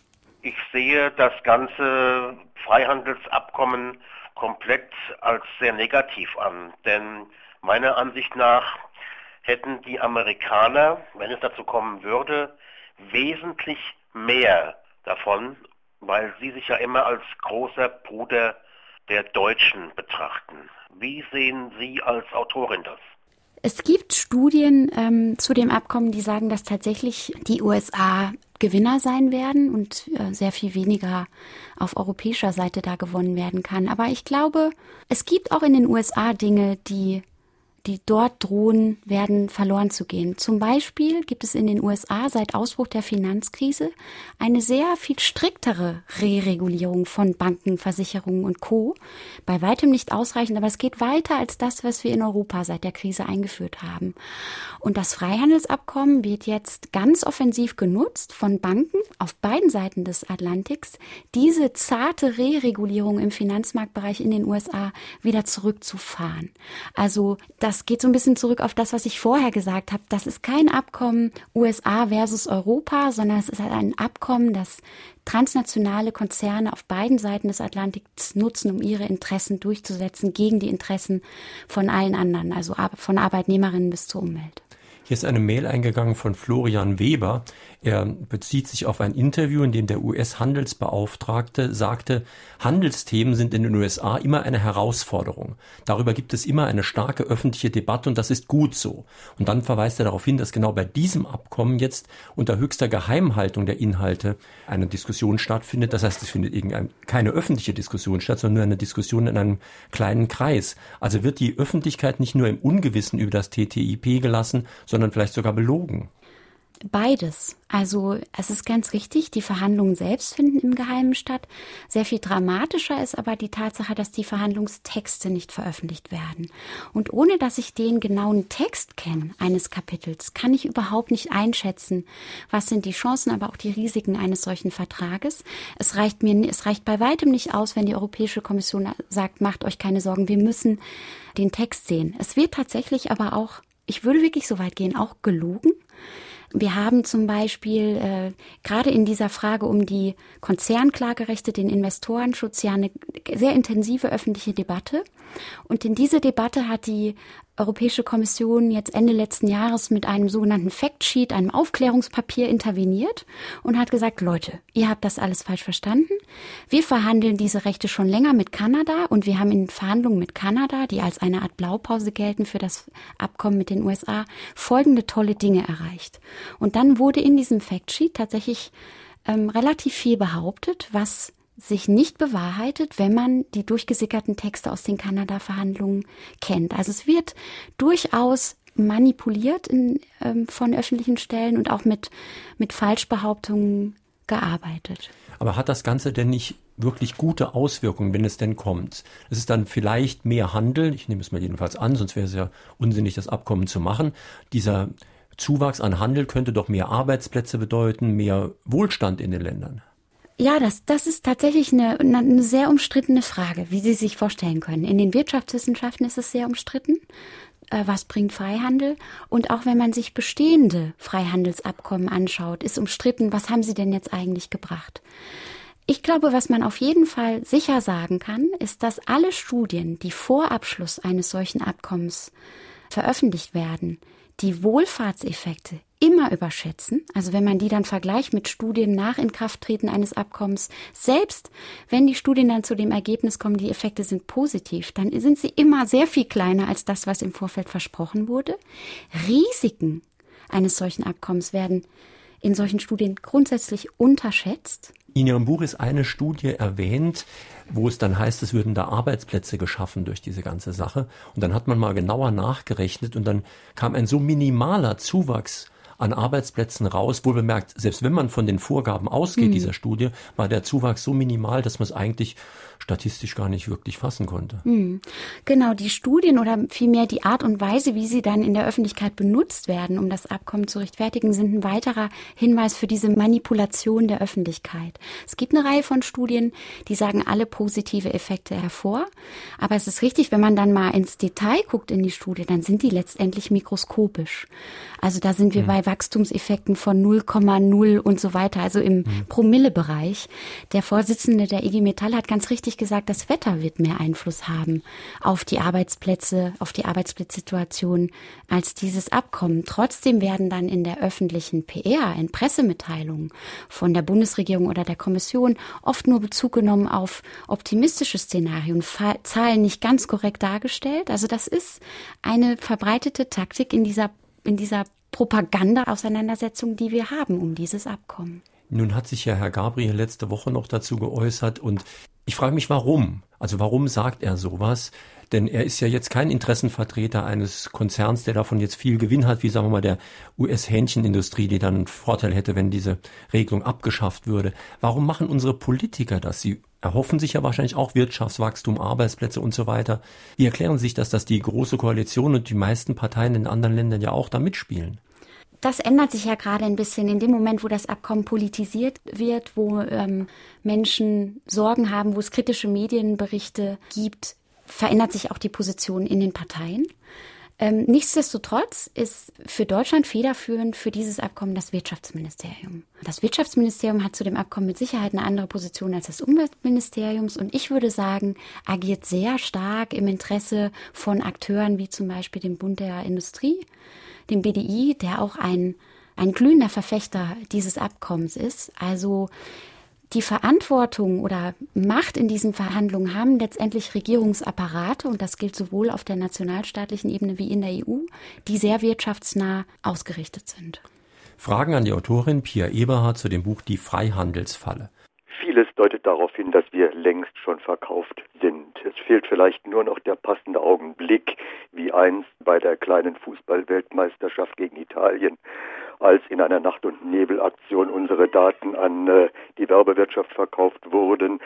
Ich sehe das ganze Freihandelsabkommen komplett als sehr negativ an, denn meiner Ansicht nach hätten die Amerikaner, wenn es dazu kommen würde, wesentlich mehr davon, weil sie sich ja immer als großer Bruder der Deutschen betrachten. Wie sehen Sie als Autorin das? Es gibt Studien ähm, zu dem Abkommen, die sagen, dass tatsächlich die USA Gewinner sein werden und äh, sehr viel weniger auf europäischer Seite da gewonnen werden kann. Aber ich glaube, es gibt auch in den USA Dinge, die die dort drohen, werden verloren zu gehen. Zum Beispiel gibt es in den USA seit Ausbruch der Finanzkrise eine sehr viel striktere Re-Regulierung von Banken, Versicherungen und Co. Bei weitem nicht ausreichend, aber es geht weiter als das, was wir in Europa seit der Krise eingeführt haben. Und das Freihandelsabkommen wird jetzt ganz offensiv genutzt von Banken auf beiden Seiten des Atlantiks, diese zarte Re-Regulierung im Finanzmarktbereich in den USA wieder zurückzufahren. Also das das geht so ein bisschen zurück auf das, was ich vorher gesagt habe. Das ist kein Abkommen USA versus Europa, sondern es ist halt ein Abkommen, das transnationale Konzerne auf beiden Seiten des Atlantiks nutzen, um ihre Interessen durchzusetzen gegen die Interessen von allen anderen, also von Arbeitnehmerinnen bis zur Umwelt. Hier ist eine Mail eingegangen von Florian Weber. Er bezieht sich auf ein Interview, in dem der US-Handelsbeauftragte sagte, Handelsthemen sind in den USA immer eine Herausforderung. Darüber gibt es immer eine starke öffentliche Debatte und das ist gut so. Und dann verweist er darauf hin, dass genau bei diesem Abkommen jetzt unter höchster Geheimhaltung der Inhalte eine Diskussion stattfindet. Das heißt, es findet keine öffentliche Diskussion statt, sondern nur eine Diskussion in einem kleinen Kreis. Also wird die Öffentlichkeit nicht nur im Ungewissen über das TTIP gelassen, sondern vielleicht sogar belogen. Beides. Also es ist ganz richtig, die Verhandlungen selbst finden im Geheimen statt. Sehr viel dramatischer ist aber die Tatsache, dass die Verhandlungstexte nicht veröffentlicht werden. Und ohne dass ich den genauen Text kenne eines Kapitels, kann ich überhaupt nicht einschätzen, was sind die Chancen, aber auch die Risiken eines solchen Vertrages. Es reicht mir, es reicht bei weitem nicht aus, wenn die Europäische Kommission sagt, macht euch keine Sorgen, wir müssen den Text sehen. Es wird tatsächlich aber auch ich würde wirklich so weit gehen, auch gelogen. Wir haben zum Beispiel äh, gerade in dieser Frage um die Konzernklagerechte, den Investorenschutz ja eine sehr intensive öffentliche Debatte. Und in diese Debatte hat die Europäische Kommission jetzt Ende letzten Jahres mit einem sogenannten Factsheet, einem Aufklärungspapier interveniert und hat gesagt, Leute, ihr habt das alles falsch verstanden. Wir verhandeln diese Rechte schon länger mit Kanada und wir haben in Verhandlungen mit Kanada, die als eine Art Blaupause gelten für das Abkommen mit den USA, folgende tolle Dinge erreicht. Und dann wurde in diesem Factsheet tatsächlich ähm, relativ viel behauptet, was sich nicht bewahrheitet, wenn man die durchgesickerten Texte aus den Kanada-Verhandlungen kennt. Also es wird durchaus manipuliert in, ähm, von öffentlichen Stellen und auch mit, mit Falschbehauptungen gearbeitet. Aber hat das Ganze denn nicht wirklich gute Auswirkungen, wenn es denn kommt? Es ist dann vielleicht mehr Handel, ich nehme es mal jedenfalls an, sonst wäre es ja unsinnig, das Abkommen zu machen. Dieser Zuwachs an Handel könnte doch mehr Arbeitsplätze bedeuten, mehr Wohlstand in den Ländern. Ja, das, das ist tatsächlich eine, eine sehr umstrittene Frage, wie Sie sich vorstellen können. In den Wirtschaftswissenschaften ist es sehr umstritten. Äh, was bringt Freihandel? Und auch wenn man sich bestehende Freihandelsabkommen anschaut, ist umstritten, was haben sie denn jetzt eigentlich gebracht? Ich glaube, was man auf jeden Fall sicher sagen kann, ist, dass alle Studien, die vor Abschluss eines solchen Abkommens veröffentlicht werden, die Wohlfahrtseffekte immer überschätzen. Also wenn man die dann vergleicht mit Studien nach Inkrafttreten eines Abkommens, selbst wenn die Studien dann zu dem Ergebnis kommen, die Effekte sind positiv, dann sind sie immer sehr viel kleiner als das, was im Vorfeld versprochen wurde. Risiken eines solchen Abkommens werden in solchen Studien grundsätzlich unterschätzt. In Ihrem Buch ist eine Studie erwähnt, wo es dann heißt, es würden da Arbeitsplätze geschaffen durch diese ganze Sache. Und dann hat man mal genauer nachgerechnet und dann kam ein so minimaler Zuwachs an Arbeitsplätzen raus. Wohl bemerkt, selbst wenn man von den Vorgaben ausgeht mhm. dieser Studie, war der Zuwachs so minimal, dass man es eigentlich statistisch gar nicht wirklich fassen konnte. Mhm. Genau, die Studien oder vielmehr die Art und Weise, wie sie dann in der Öffentlichkeit benutzt werden, um das Abkommen zu rechtfertigen, sind ein weiterer Hinweis für diese Manipulation der Öffentlichkeit. Es gibt eine Reihe von Studien, die sagen alle positive Effekte hervor. Aber es ist richtig, wenn man dann mal ins Detail guckt in die Studie, dann sind die letztendlich mikroskopisch. Also da sind wir mhm. bei Wachstumseffekten von 0,0 und so weiter, also im mhm. Promillebereich. Der Vorsitzende der IG Metall hat ganz richtig gesagt, das Wetter wird mehr Einfluss haben auf die Arbeitsplätze, auf die Arbeitsplatzsituation als dieses Abkommen. Trotzdem werden dann in der öffentlichen PR, in Pressemitteilungen von der Bundesregierung oder der Kommission oft nur Bezug genommen auf optimistische Szenarien, Zahlen nicht ganz korrekt dargestellt. Also das ist eine verbreitete Taktik in dieser, in dieser Propaganda-Auseinandersetzung, die wir haben um dieses Abkommen. Nun hat sich ja Herr Gabriel letzte Woche noch dazu geäußert und ich frage mich, warum? Also warum sagt er sowas? Denn er ist ja jetzt kein Interessenvertreter eines Konzerns, der davon jetzt viel Gewinn hat, wie sagen wir mal der US-Hähnchenindustrie, die dann einen Vorteil hätte, wenn diese Regelung abgeschafft würde. Warum machen unsere Politiker das? Sie erhoffen sich ja wahrscheinlich auch Wirtschaftswachstum, Arbeitsplätze und so weiter. Wie erklären Sie sich das, dass die Große Koalition und die meisten Parteien in anderen Ländern ja auch da mitspielen? Das ändert sich ja gerade ein bisschen in dem Moment, wo das Abkommen politisiert wird, wo ähm, Menschen Sorgen haben, wo es kritische Medienberichte gibt, verändert sich auch die Position in den Parteien. Ähm, nichtsdestotrotz ist für Deutschland federführend für dieses Abkommen das Wirtschaftsministerium. Das Wirtschaftsministerium hat zu dem Abkommen mit Sicherheit eine andere Position als das Umweltministeriums und ich würde sagen, agiert sehr stark im Interesse von Akteuren wie zum Beispiel dem Bund der Industrie, dem BDI, der auch ein, ein glühender Verfechter dieses Abkommens ist. Also die Verantwortung oder Macht in diesen Verhandlungen haben letztendlich Regierungsapparate, und das gilt sowohl auf der nationalstaatlichen Ebene wie in der EU, die sehr wirtschaftsnah ausgerichtet sind. Fragen an die Autorin Pia Eberhardt zu dem Buch Die Freihandelsfalle. Vieles deutet darauf hin, dass wir längst schon verkauft sind. Es fehlt vielleicht nur noch der passende Augenblick, wie einst bei der kleinen Fußballweltmeisterschaft gegen Italien als in einer Nacht- und Nebelaktion unsere Daten an äh, die Werbewirtschaft verkauft wurden.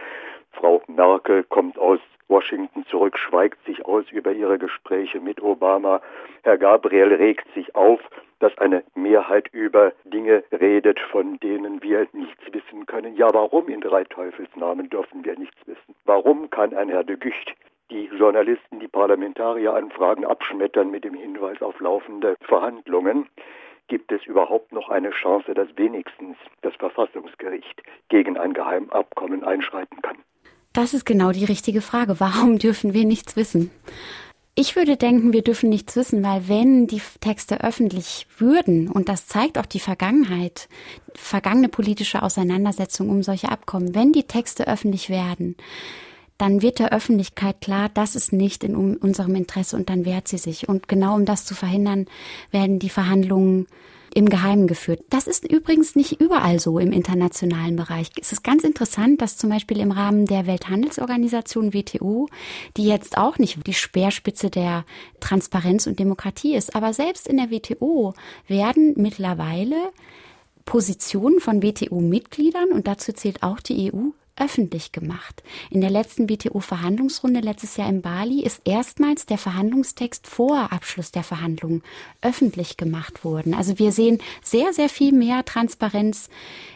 Frau Merkel kommt aus Washington zurück, schweigt sich aus über ihre Gespräche mit Obama. Herr Gabriel regt sich auf, dass eine Mehrheit über Dinge redet, von denen wir nichts wissen können. Ja, warum in drei Teufelsnamen dürfen wir nichts wissen? Warum kann ein Herr de Gucht die Journalisten, die Parlamentarier Anfragen abschmettern mit dem Hinweis auf laufende Verhandlungen? Gibt es überhaupt noch eine Chance, dass wenigstens das Verfassungsgericht gegen ein Geheimabkommen einschreiten kann? Das ist genau die richtige Frage. Warum dürfen wir nichts wissen? Ich würde denken, wir dürfen nichts wissen, weil wenn die Texte öffentlich würden, und das zeigt auch die Vergangenheit, vergangene politische Auseinandersetzung um solche Abkommen, wenn die Texte öffentlich werden, dann wird der Öffentlichkeit klar, das ist nicht in unserem Interesse und dann wehrt sie sich. Und genau um das zu verhindern, werden die Verhandlungen im Geheimen geführt. Das ist übrigens nicht überall so im internationalen Bereich. Es ist ganz interessant, dass zum Beispiel im Rahmen der Welthandelsorganisation WTO, die jetzt auch nicht die Speerspitze der Transparenz und Demokratie ist, aber selbst in der WTO werden mittlerweile Positionen von WTO-Mitgliedern, und dazu zählt auch die EU, öffentlich gemacht. In der letzten WTO-Verhandlungsrunde letztes Jahr in Bali ist erstmals der Verhandlungstext vor Abschluss der Verhandlungen öffentlich gemacht worden. Also wir sehen sehr, sehr viel mehr Transparenz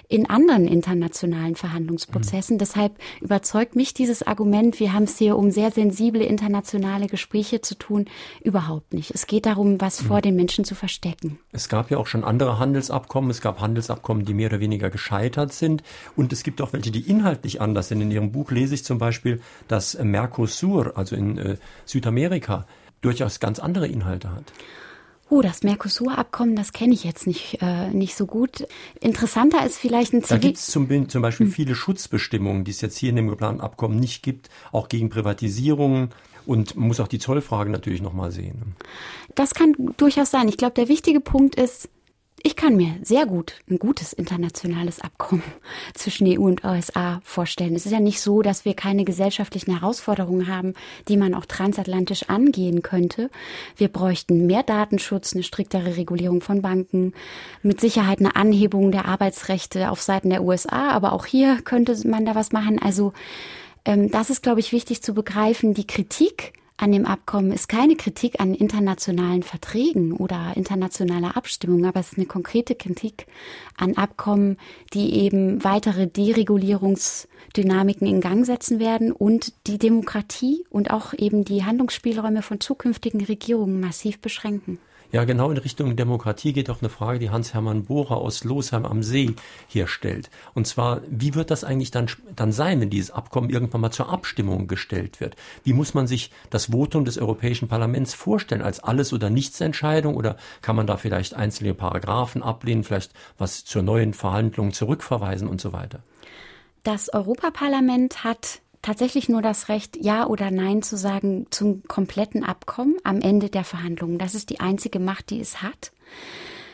in anderen internationalen Verhandlungsprozessen. Mhm. Deshalb überzeugt mich dieses Argument, wir haben es hier um sehr sensible internationale Gespräche zu tun, überhaupt nicht. Es geht darum, was mhm. vor den Menschen zu verstecken. Es gab ja auch schon andere Handelsabkommen. Es gab Handelsabkommen, die mehr oder weniger gescheitert sind. Und es gibt auch welche, die inhaltlich anders sind. In Ihrem Buch lese ich zum Beispiel, dass Mercosur, also in äh, Südamerika, durchaus ganz andere Inhalte hat. Oh, das Mercosur-Abkommen, das kenne ich jetzt nicht, äh, nicht so gut. Interessanter ist vielleicht ein Zivil... Da gibt es zum, zum Beispiel hm. viele Schutzbestimmungen, die es jetzt hier in dem geplanten Abkommen nicht gibt, auch gegen Privatisierungen. Und man muss auch die Zollfragen natürlich nochmal sehen. Das kann durchaus sein. Ich glaube, der wichtige Punkt ist, ich kann mir sehr gut ein gutes internationales Abkommen [LAUGHS] zwischen EU und USA vorstellen. Es ist ja nicht so, dass wir keine gesellschaftlichen Herausforderungen haben, die man auch transatlantisch angehen könnte. Wir bräuchten mehr Datenschutz, eine striktere Regulierung von Banken, mit Sicherheit eine Anhebung der Arbeitsrechte auf Seiten der USA. Aber auch hier könnte man da was machen. Also ähm, das ist, glaube ich, wichtig zu begreifen. Die Kritik an dem Abkommen ist keine Kritik an internationalen Verträgen oder internationaler Abstimmung, aber es ist eine konkrete Kritik an Abkommen, die eben weitere Deregulierungsdynamiken in Gang setzen werden und die Demokratie und auch eben die Handlungsspielräume von zukünftigen Regierungen massiv beschränken. Ja, genau in Richtung Demokratie geht auch eine Frage, die Hans-Hermann Bohrer aus Losheim am See hier stellt. Und zwar, wie wird das eigentlich dann, dann sein, wenn dieses Abkommen irgendwann mal zur Abstimmung gestellt wird? Wie muss man sich das Votum des Europäischen Parlaments vorstellen? Als Alles- oder Nichts-Entscheidung? Oder kann man da vielleicht einzelne Paragraphen ablehnen, vielleicht was zur neuen Verhandlung zurückverweisen und so weiter? Das Europaparlament hat tatsächlich nur das Recht, Ja oder Nein zu sagen zum kompletten Abkommen am Ende der Verhandlungen. Das ist die einzige Macht, die es hat.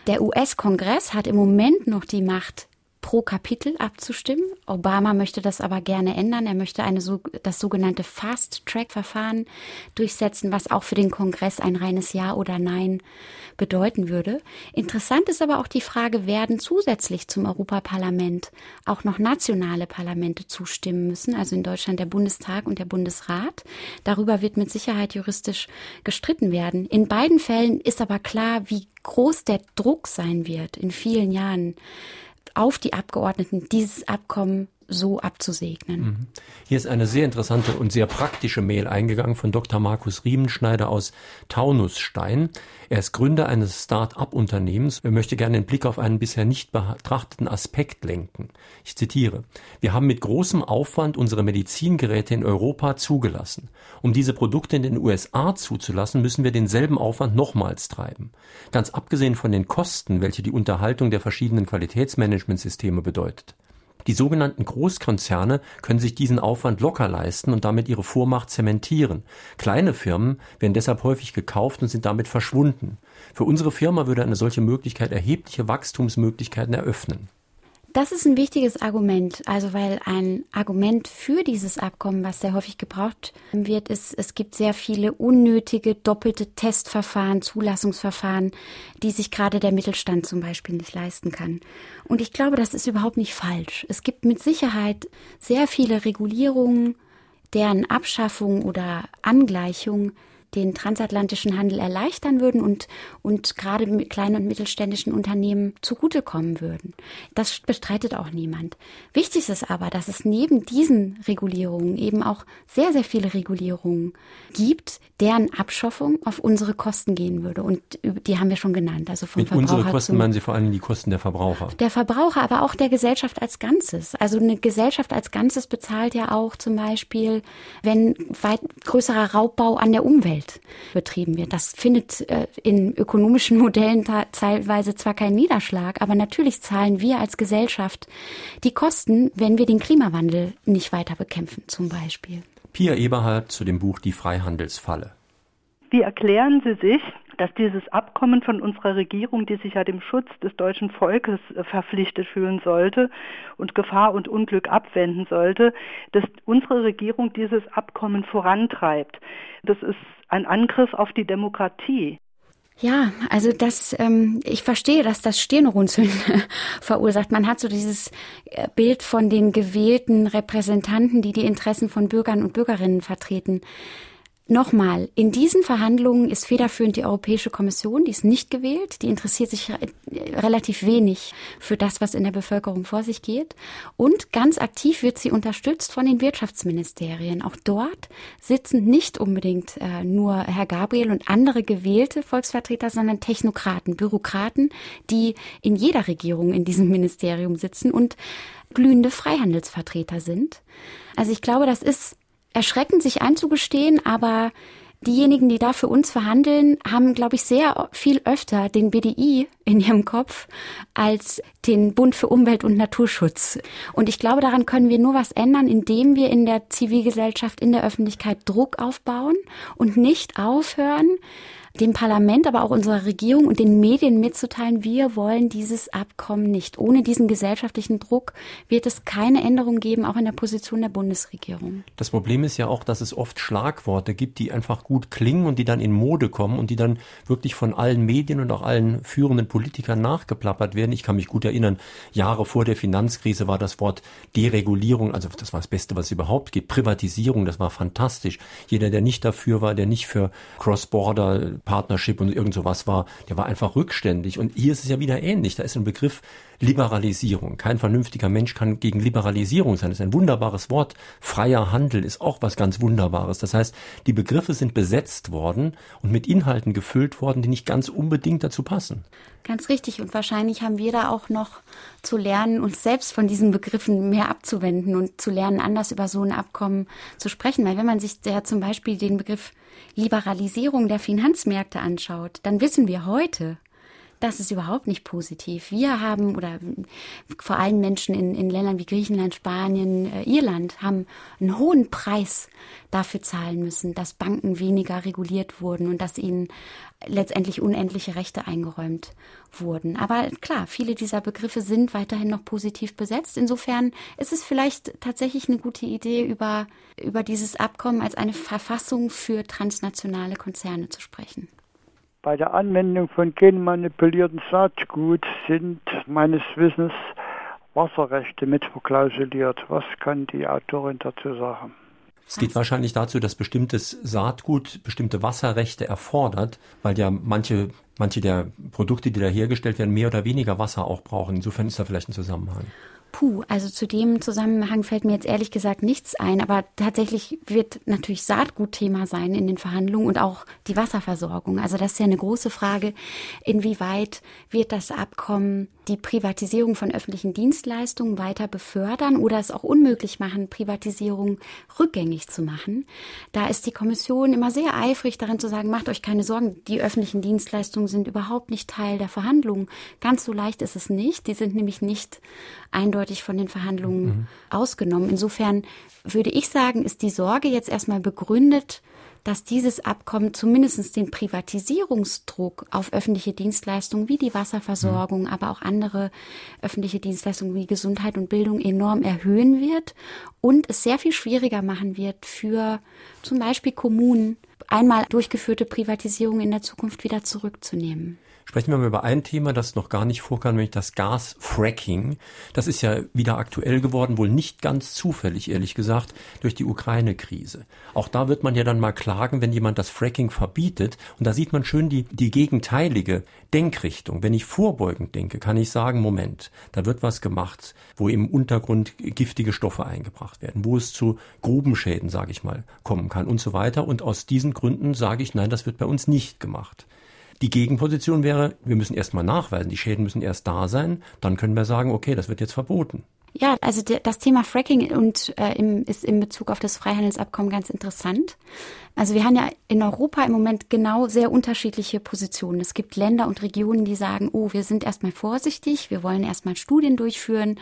Der US-Kongress hat im Moment noch die Macht, pro Kapitel abzustimmen. Obama möchte das aber gerne ändern. Er möchte eine, das sogenannte Fast-Track-Verfahren durchsetzen, was auch für den Kongress ein reines Ja oder Nein bedeuten würde. Interessant ist aber auch die Frage, werden zusätzlich zum Europaparlament auch noch nationale Parlamente zustimmen müssen, also in Deutschland der Bundestag und der Bundesrat. Darüber wird mit Sicherheit juristisch gestritten werden. In beiden Fällen ist aber klar, wie groß der Druck sein wird in vielen Jahren auf die Abgeordneten, dieses Abkommen so abzusegnen. Mhm. Hier ist eine sehr interessante und sehr praktische Mail eingegangen von Dr. Markus Riemenschneider aus Taunusstein. Er ist Gründer eines Start-up-Unternehmens. Er möchte gerne den Blick auf einen bisher nicht betrachteten Aspekt lenken. Ich zitiere. Wir haben mit großem Aufwand unsere Medizingeräte in Europa zugelassen. Um diese Produkte in den USA zuzulassen, müssen wir denselben Aufwand nochmals treiben. Ganz abgesehen von den Kosten, welche die Unterhaltung der verschiedenen Qualitätsmanagementsysteme bedeutet. Die sogenannten Großkonzerne können sich diesen Aufwand locker leisten und damit ihre Vormacht zementieren. Kleine Firmen werden deshalb häufig gekauft und sind damit verschwunden. Für unsere Firma würde eine solche Möglichkeit erhebliche Wachstumsmöglichkeiten eröffnen. Das ist ein wichtiges Argument, also weil ein Argument für dieses Abkommen, was sehr häufig gebraucht wird, ist, es gibt sehr viele unnötige doppelte Testverfahren, Zulassungsverfahren, die sich gerade der Mittelstand zum Beispiel nicht leisten kann. Und ich glaube, das ist überhaupt nicht falsch. Es gibt mit Sicherheit sehr viele Regulierungen, deren Abschaffung oder Angleichung den transatlantischen Handel erleichtern würden und, und gerade mit kleinen und mittelständischen Unternehmen zugutekommen würden. Das bestreitet auch niemand. Wichtig ist aber, dass es neben diesen Regulierungen eben auch sehr, sehr viele Regulierungen gibt, deren Abschaffung auf unsere Kosten gehen würde. Und die haben wir schon genannt. Also vom Mit Verbraucher unsere Kosten meinen Sie vor allem die Kosten der Verbraucher? Der Verbraucher, aber auch der Gesellschaft als Ganzes. Also eine Gesellschaft als Ganzes bezahlt ja auch zum Beispiel, wenn weit größerer Raubbau an der Umwelt Geld betrieben wird. Das findet äh, in ökonomischen Modellen teilweise zwar keinen Niederschlag, aber natürlich zahlen wir als Gesellschaft die Kosten, wenn wir den Klimawandel nicht weiter bekämpfen, zum Beispiel. Pia Eberhardt zu dem Buch Die Freihandelsfalle. Wie erklären Sie sich, dass dieses Abkommen von unserer Regierung, die sich ja dem Schutz des deutschen Volkes äh, verpflichtet fühlen sollte und Gefahr und Unglück abwenden sollte, dass unsere Regierung dieses Abkommen vorantreibt. Das ist ein Angriff auf die Demokratie. Ja, also das, ähm, ich verstehe, dass das Stirnrunzeln [LAUGHS] verursacht. Man hat so dieses äh, Bild von den gewählten Repräsentanten, die die Interessen von Bürgern und Bürgerinnen vertreten. Nochmal, in diesen Verhandlungen ist federführend die Europäische Kommission, die ist nicht gewählt, die interessiert sich relativ wenig für das, was in der Bevölkerung vor sich geht. Und ganz aktiv wird sie unterstützt von den Wirtschaftsministerien. Auch dort sitzen nicht unbedingt äh, nur Herr Gabriel und andere gewählte Volksvertreter, sondern Technokraten, Bürokraten, die in jeder Regierung in diesem Ministerium sitzen und glühende Freihandelsvertreter sind. Also ich glaube, das ist erschreckend, sich einzugestehen, aber diejenigen, die da für uns verhandeln, haben, glaube ich, sehr viel öfter den BDI in ihrem Kopf als den Bund für Umwelt und Naturschutz. Und ich glaube, daran können wir nur was ändern, indem wir in der Zivilgesellschaft, in der Öffentlichkeit Druck aufbauen und nicht aufhören, dem Parlament, aber auch unserer Regierung und den Medien mitzuteilen, wir wollen dieses Abkommen nicht. Ohne diesen gesellschaftlichen Druck wird es keine Änderung geben, auch in der Position der Bundesregierung. Das Problem ist ja auch, dass es oft Schlagworte gibt, die einfach gut klingen und die dann in Mode kommen und die dann wirklich von allen Medien und auch allen führenden Politikern nachgeplappert werden. Ich kann mich gut erinnern, Jahre vor der Finanzkrise war das Wort Deregulierung, also das war das Beste, was es überhaupt gibt. Privatisierung, das war fantastisch. Jeder, der nicht dafür war, der nicht für Cross-Border Partnership und irgend sowas war, der war einfach rückständig. Und hier ist es ja wieder ähnlich. Da ist ein Begriff Liberalisierung. Kein vernünftiger Mensch kann gegen Liberalisierung sein. Das ist ein wunderbares Wort. Freier Handel ist auch was ganz Wunderbares. Das heißt, die Begriffe sind besetzt worden und mit Inhalten gefüllt worden, die nicht ganz unbedingt dazu passen. Ganz richtig. Und wahrscheinlich haben wir da auch noch zu lernen, uns selbst von diesen Begriffen mehr abzuwenden und zu lernen, anders über so ein Abkommen zu sprechen. Weil wenn man sich ja zum Beispiel den Begriff Liberalisierung der Finanzmärkte anschaut, dann wissen wir heute, das ist überhaupt nicht positiv. Wir haben, oder vor allem Menschen in, in Ländern wie Griechenland, Spanien, äh, Irland, haben einen hohen Preis dafür zahlen müssen, dass Banken weniger reguliert wurden und dass ihnen letztendlich unendliche Rechte eingeräumt wurden. Aber klar, viele dieser Begriffe sind weiterhin noch positiv besetzt. Insofern ist es vielleicht tatsächlich eine gute Idee, über, über dieses Abkommen als eine Verfassung für transnationale Konzerne zu sprechen. Bei der Anwendung von genmanipulierten Saatgut sind meines Wissens Wasserrechte mit verklausuliert. Was kann die Autorin dazu sagen? Es geht wahrscheinlich dazu, dass bestimmtes Saatgut bestimmte Wasserrechte erfordert, weil ja manche, manche der Produkte, die da hergestellt werden, mehr oder weniger Wasser auch brauchen. Insofern ist da vielleicht ein Zusammenhang. Puh, also zu dem Zusammenhang fällt mir jetzt ehrlich gesagt nichts ein, aber tatsächlich wird natürlich Saatgut Thema sein in den Verhandlungen und auch die Wasserversorgung. Also das ist ja eine große Frage, inwieweit wird das Abkommen die Privatisierung von öffentlichen Dienstleistungen weiter befördern oder es auch unmöglich machen, Privatisierung rückgängig zu machen. Da ist die Kommission immer sehr eifrig darin zu sagen, macht euch keine Sorgen, die öffentlichen Dienstleistungen sind überhaupt nicht Teil der Verhandlungen. Ganz so leicht ist es nicht. Die sind nämlich nicht eindeutig von den Verhandlungen mhm. ausgenommen. Insofern würde ich sagen, ist die Sorge jetzt erstmal begründet, dass dieses Abkommen zumindest den Privatisierungsdruck auf öffentliche Dienstleistungen wie die Wasserversorgung, mhm. aber auch andere öffentliche Dienstleistungen wie Gesundheit und Bildung enorm erhöhen wird und es sehr viel schwieriger machen wird für zum Beispiel Kommunen, einmal durchgeführte Privatisierung in der Zukunft wieder zurückzunehmen. Sprechen wir mal über ein Thema, das noch gar nicht vorkam, nämlich das Gasfracking. Das ist ja wieder aktuell geworden, wohl nicht ganz zufällig, ehrlich gesagt, durch die Ukraine-Krise. Auch da wird man ja dann mal klagen, wenn jemand das Fracking verbietet. Und da sieht man schön die, die gegenteilige Denkrichtung. Wenn ich vorbeugend denke, kann ich sagen, Moment, da wird was gemacht, wo im Untergrund giftige Stoffe eingebracht werden, wo es zu Grubenschäden, sage ich mal, kommen kann und so weiter. Und aus diesen Gründen sage ich, nein, das wird bei uns nicht gemacht. Die Gegenposition wäre, wir müssen erstmal nachweisen, die Schäden müssen erst da sein, dann können wir sagen, okay, das wird jetzt verboten. Ja, also das Thema Fracking und äh, im, ist in Bezug auf das Freihandelsabkommen ganz interessant. Also wir haben ja in Europa im Moment genau sehr unterschiedliche Positionen. Es gibt Länder und Regionen, die sagen, oh, wir sind erstmal vorsichtig, wir wollen erstmal Studien durchführen,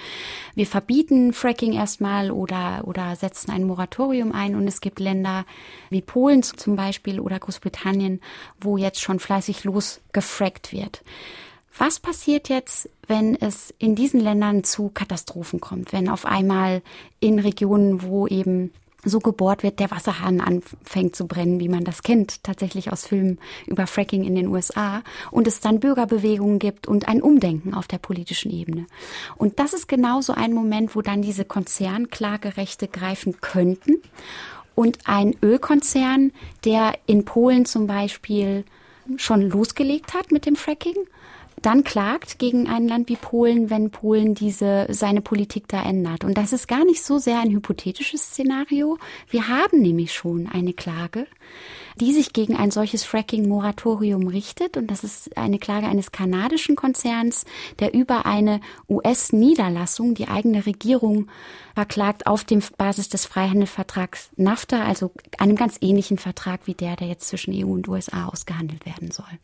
wir verbieten Fracking erstmal oder, oder setzen ein Moratorium ein. Und es gibt Länder wie Polen zum Beispiel oder Großbritannien, wo jetzt schon fleißig losgefrackt wird. Was passiert jetzt, wenn es in diesen Ländern zu Katastrophen kommt, wenn auf einmal in Regionen, wo eben so gebohrt wird, der Wasserhahn anfängt zu brennen, wie man das kennt, tatsächlich aus Filmen über Fracking in den USA, und es dann Bürgerbewegungen gibt und ein Umdenken auf der politischen Ebene. Und das ist genau so ein Moment, wo dann diese Konzernklagerechte greifen könnten. Und ein Ölkonzern, der in Polen zum Beispiel schon losgelegt hat mit dem Fracking, dann klagt gegen ein Land wie Polen, wenn Polen diese seine Politik da ändert. Und das ist gar nicht so sehr ein hypothetisches Szenario. Wir haben nämlich schon eine Klage, die sich gegen ein solches Fracking-Moratorium richtet. Und das ist eine Klage eines kanadischen Konzerns, der über eine US-Niederlassung die eigene Regierung verklagt auf dem Basis des Freihandelsvertrags NAFTA, also einem ganz ähnlichen Vertrag wie der, der jetzt zwischen EU und USA ausgehandelt werden soll.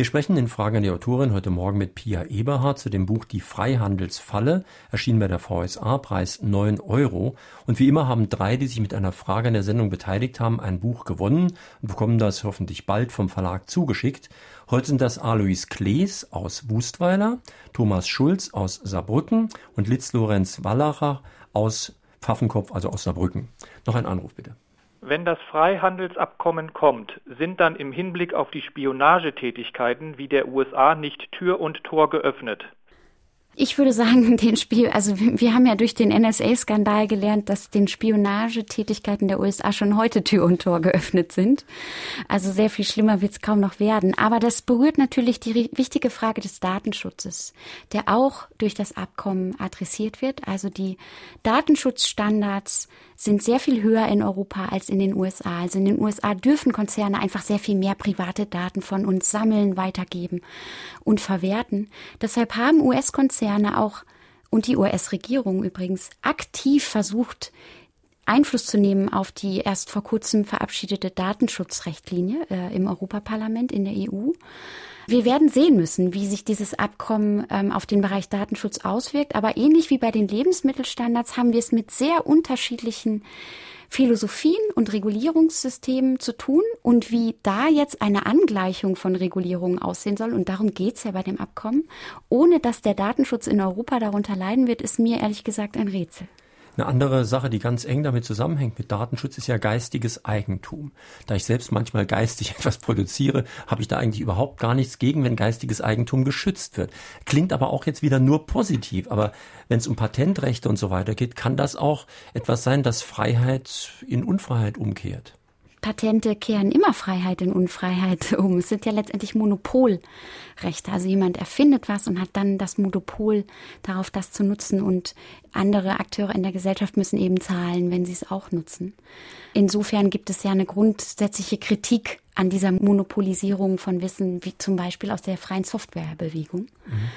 Wir sprechen in Fragen an die Autorin heute Morgen mit Pia Eberhardt zu dem Buch Die Freihandelsfalle, erschienen bei der VSA, Preis 9 Euro. Und wie immer haben drei, die sich mit einer Frage an der Sendung beteiligt haben, ein Buch gewonnen und bekommen das hoffentlich bald vom Verlag zugeschickt. Heute sind das Alois Klees aus Wustweiler, Thomas Schulz aus Saarbrücken und Litz Lorenz Wallacher aus Pfaffenkopf, also aus Saarbrücken. Noch ein Anruf bitte. Wenn das Freihandelsabkommen kommt, sind dann im Hinblick auf die Spionagetätigkeiten wie der USA nicht Tür und Tor geöffnet? Ich würde sagen, [LAUGHS] den Spiel, also wir haben ja durch den NSA-Skandal gelernt, dass den Spionagetätigkeiten der USA schon heute Tür und Tor geöffnet sind. Also sehr viel schlimmer wird es kaum noch werden. Aber das berührt natürlich die wichtige Frage des Datenschutzes, der auch durch das Abkommen adressiert wird. Also die Datenschutzstandards sind sehr viel höher in Europa als in den USA. Also in den USA dürfen Konzerne einfach sehr viel mehr private Daten von uns sammeln, weitergeben und verwerten. Deshalb haben US-Konzerne auch und die US-Regierung übrigens aktiv versucht, Einfluss zu nehmen auf die erst vor kurzem verabschiedete Datenschutzrechtlinie äh, im Europaparlament in der EU. Wir werden sehen müssen, wie sich dieses Abkommen ähm, auf den Bereich Datenschutz auswirkt. Aber ähnlich wie bei den Lebensmittelstandards haben wir es mit sehr unterschiedlichen Philosophien und Regulierungssystemen zu tun und wie da jetzt eine Angleichung von Regulierungen aussehen soll. Und darum geht's ja bei dem Abkommen. Ohne dass der Datenschutz in Europa darunter leiden wird, ist mir ehrlich gesagt ein Rätsel. Eine andere Sache, die ganz eng damit zusammenhängt mit Datenschutz, ist ja geistiges Eigentum. Da ich selbst manchmal geistig [LAUGHS] etwas produziere, habe ich da eigentlich überhaupt gar nichts gegen, wenn geistiges Eigentum geschützt wird. Klingt aber auch jetzt wieder nur positiv. Aber wenn es um Patentrechte und so weiter geht, kann das auch etwas sein, das Freiheit in Unfreiheit umkehrt. Patente kehren immer Freiheit in Unfreiheit [LAUGHS] um. Es sind ja letztendlich Monopolrechte. Also jemand erfindet was und hat dann das Monopol darauf, das zu nutzen und andere Akteure in der Gesellschaft müssen eben zahlen, wenn sie es auch nutzen. Insofern gibt es ja eine grundsätzliche Kritik an dieser Monopolisierung von Wissen, wie zum Beispiel aus der freien Softwarebewegung. Mhm.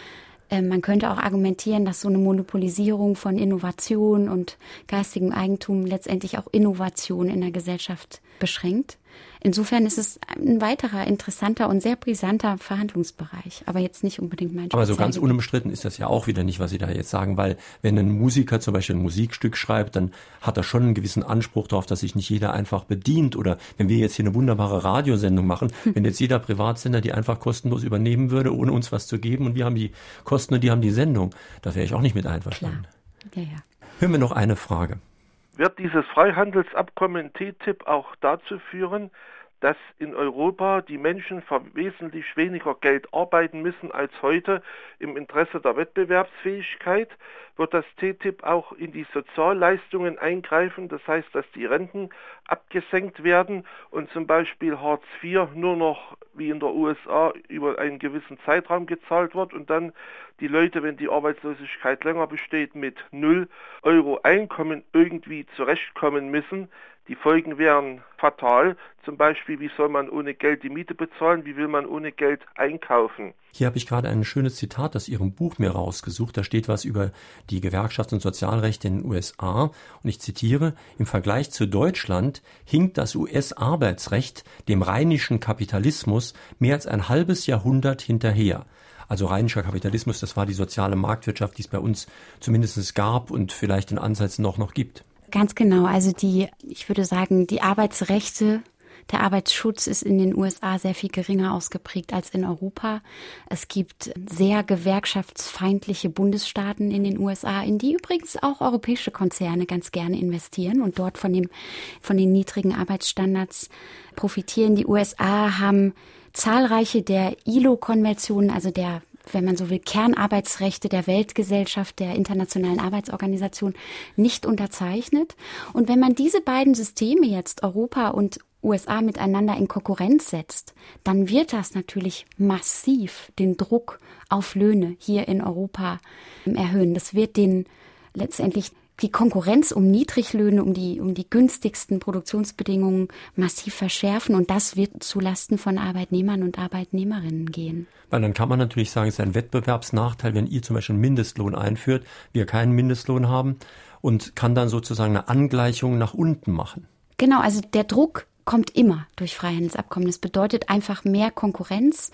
Man könnte auch argumentieren, dass so eine Monopolisierung von Innovation und geistigem Eigentum letztendlich auch Innovation in der Gesellschaft beschränkt. Insofern ist es ein weiterer interessanter und sehr brisanter Verhandlungsbereich, aber jetzt nicht unbedingt mein Aber so ganz unumstritten ist das ja auch wieder nicht, was Sie da jetzt sagen, weil wenn ein Musiker zum Beispiel ein Musikstück schreibt, dann hat er schon einen gewissen Anspruch darauf, dass sich nicht jeder einfach bedient. Oder wenn wir jetzt hier eine wunderbare Radiosendung machen, hm. [LAUGHS] wenn jetzt jeder Privatsender die einfach kostenlos übernehmen würde, ohne uns was zu geben und wir haben die Kosten und die haben die Sendung, da wäre ich auch nicht mit einverstanden. Klar. Ja, ja. Hören wir noch eine Frage. Wird dieses Freihandelsabkommen TTIP auch dazu führen, dass in Europa die Menschen für wesentlich weniger Geld arbeiten müssen als heute im Interesse der Wettbewerbsfähigkeit, wird das TTIP auch in die Sozialleistungen eingreifen, das heißt, dass die Renten abgesenkt werden und zum Beispiel Hartz IV nur noch wie in der USA über einen gewissen Zeitraum gezahlt wird und dann die Leute, wenn die Arbeitslosigkeit länger besteht, mit 0 Euro Einkommen irgendwie zurechtkommen müssen. Die Folgen wären fatal. Zum Beispiel, wie soll man ohne Geld die Miete bezahlen? Wie will man ohne Geld einkaufen? Hier habe ich gerade ein schönes Zitat aus Ihrem Buch mir rausgesucht. Da steht was über die Gewerkschafts- und Sozialrechte in den USA. Und ich zitiere, im Vergleich zu Deutschland hinkt das US-Arbeitsrecht dem rheinischen Kapitalismus mehr als ein halbes Jahrhundert hinterher. Also rheinischer Kapitalismus, das war die soziale Marktwirtschaft, die es bei uns zumindest gab und vielleicht in Ansätzen auch noch gibt. Ganz genau. Also die, ich würde sagen, die Arbeitsrechte der Arbeitsschutz ist in den USA sehr viel geringer ausgeprägt als in Europa. Es gibt sehr gewerkschaftsfeindliche Bundesstaaten in den USA, in die übrigens auch europäische Konzerne ganz gerne investieren und dort von dem, von den niedrigen Arbeitsstandards profitieren. Die USA haben zahlreiche der ILO-Konventionen, also der wenn man so will, Kernarbeitsrechte der Weltgesellschaft, der Internationalen Arbeitsorganisation nicht unterzeichnet. Und wenn man diese beiden Systeme jetzt, Europa und USA miteinander in Konkurrenz setzt, dann wird das natürlich massiv den Druck auf Löhne hier in Europa erhöhen. Das wird den letztendlich die Konkurrenz um Niedriglöhne, um die, um die günstigsten Produktionsbedingungen massiv verschärfen und das wird zulasten von Arbeitnehmern und Arbeitnehmerinnen gehen. Weil dann kann man natürlich sagen, es ist ein Wettbewerbsnachteil, wenn ihr zum Beispiel einen Mindestlohn einführt, wir keinen Mindestlohn haben und kann dann sozusagen eine Angleichung nach unten machen. Genau, also der Druck kommt immer durch Freihandelsabkommen. Das bedeutet einfach mehr Konkurrenz.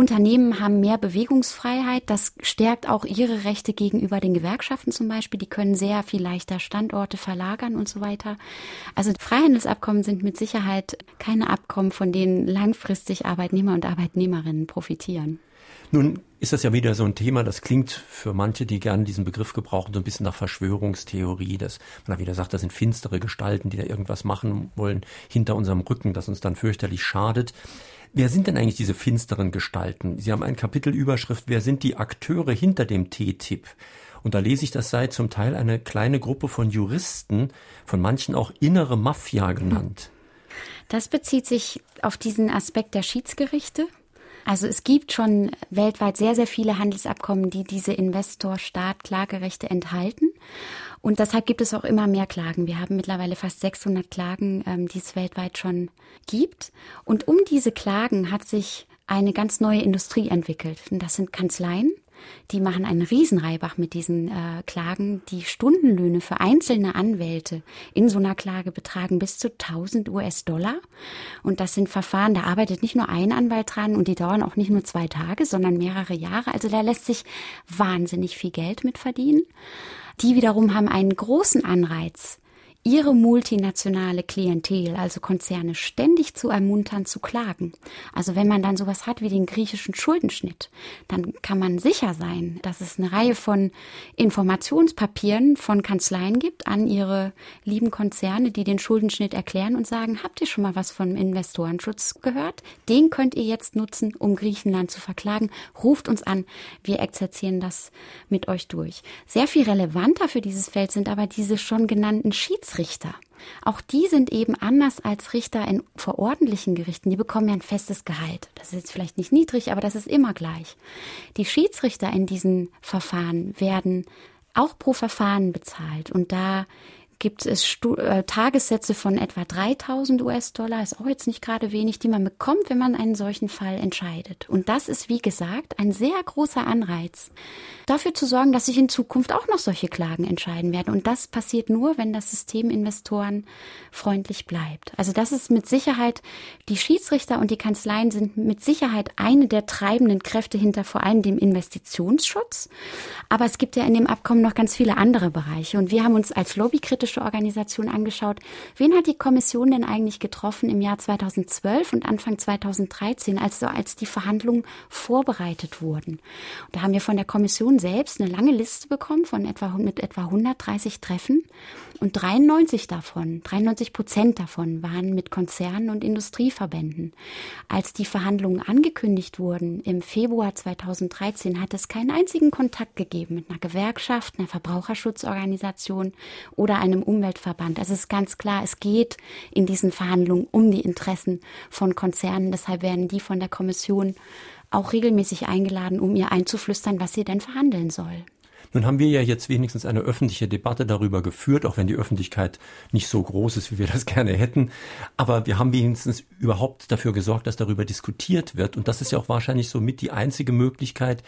Unternehmen haben mehr Bewegungsfreiheit. Das stärkt auch ihre Rechte gegenüber den Gewerkschaften zum Beispiel. Die können sehr viel leichter Standorte verlagern und so weiter. Also Freihandelsabkommen sind mit Sicherheit keine Abkommen, von denen langfristig Arbeitnehmer und Arbeitnehmerinnen profitieren. Nun ist das ja wieder so ein Thema, das klingt für manche, die gerne diesen Begriff gebrauchen, so ein bisschen nach Verschwörungstheorie, dass man da wieder sagt, das sind finstere Gestalten, die da irgendwas machen wollen hinter unserem Rücken, das uns dann fürchterlich schadet. Wer sind denn eigentlich diese finsteren Gestalten? Sie haben ein Kapitelüberschrift, wer sind die Akteure hinter dem TTIP? Und da lese ich, das sei zum Teil eine kleine Gruppe von Juristen, von manchen auch innere Mafia genannt. Das bezieht sich auf diesen Aspekt der Schiedsgerichte. Also es gibt schon weltweit sehr, sehr viele Handelsabkommen, die diese Investor-Staat-Klagerechte enthalten. Und deshalb gibt es auch immer mehr Klagen. Wir haben mittlerweile fast 600 Klagen, ähm, die es weltweit schon gibt. Und um diese Klagen hat sich eine ganz neue Industrie entwickelt. Und das sind Kanzleien, die machen einen Riesenreibach mit diesen äh, Klagen. Die Stundenlöhne für einzelne Anwälte in so einer Klage betragen bis zu 1000 US-Dollar. Und das sind Verfahren, da arbeitet nicht nur ein Anwalt dran und die dauern auch nicht nur zwei Tage, sondern mehrere Jahre. Also da lässt sich wahnsinnig viel Geld mit verdienen. Die wiederum haben einen großen Anreiz, ihre multinationale Klientel, also Konzerne, ständig zu ermuntern, zu klagen. Also wenn man dann sowas hat wie den griechischen Schuldenschnitt, dann kann man sicher sein, dass es eine Reihe von Informationspapieren von Kanzleien gibt an ihre lieben Konzerne, die den Schuldenschnitt erklären und sagen, habt ihr schon mal was vom Investorenschutz gehört? Den könnt ihr jetzt nutzen, um Griechenland zu verklagen. Ruft uns an, wir exerzieren das mit euch durch. Sehr viel relevanter für dieses Feld sind aber diese schon genannten Schieds Schiedsrichter. Auch die sind eben anders als Richter in verordentlichen Gerichten. Die bekommen ja ein festes Gehalt. Das ist jetzt vielleicht nicht niedrig, aber das ist immer gleich. Die Schiedsrichter in diesen Verfahren werden auch pro Verfahren bezahlt. Und da gibt es Stu äh, Tagessätze von etwa 3000 US-Dollar, ist auch jetzt nicht gerade wenig, die man bekommt, wenn man einen solchen Fall entscheidet. Und das ist, wie gesagt, ein sehr großer Anreiz, dafür zu sorgen, dass sich in Zukunft auch noch solche Klagen entscheiden werden. Und das passiert nur, wenn das System Investoren freundlich bleibt. Also das ist mit Sicherheit, die Schiedsrichter und die Kanzleien sind mit Sicherheit eine der treibenden Kräfte hinter vor allem dem Investitionsschutz. Aber es gibt ja in dem Abkommen noch ganz viele andere Bereiche. Und wir haben uns als lobbykritisch politische Organisation angeschaut, wen hat die Kommission denn eigentlich getroffen im Jahr 2012 und Anfang 2013, also als die Verhandlungen vorbereitet wurden. Da haben wir von der Kommission selbst eine lange Liste bekommen von etwa mit etwa 130 Treffen und 93 davon, 93 Prozent davon waren mit Konzernen und Industrieverbänden. Als die Verhandlungen angekündigt wurden im Februar 2013, hat es keinen einzigen Kontakt gegeben mit einer Gewerkschaft, einer Verbraucherschutzorganisation oder einem einem Umweltverband. Also es ist ganz klar, es geht in diesen Verhandlungen um die Interessen von Konzernen. Deshalb werden die von der Kommission auch regelmäßig eingeladen, um ihr einzuflüstern, was sie denn verhandeln soll. Nun haben wir ja jetzt wenigstens eine öffentliche Debatte darüber geführt, auch wenn die Öffentlichkeit nicht so groß ist, wie wir das [LAUGHS] gerne hätten. Aber wir haben wenigstens überhaupt dafür gesorgt, dass darüber diskutiert wird. Und das ist ja auch wahrscheinlich somit die einzige Möglichkeit,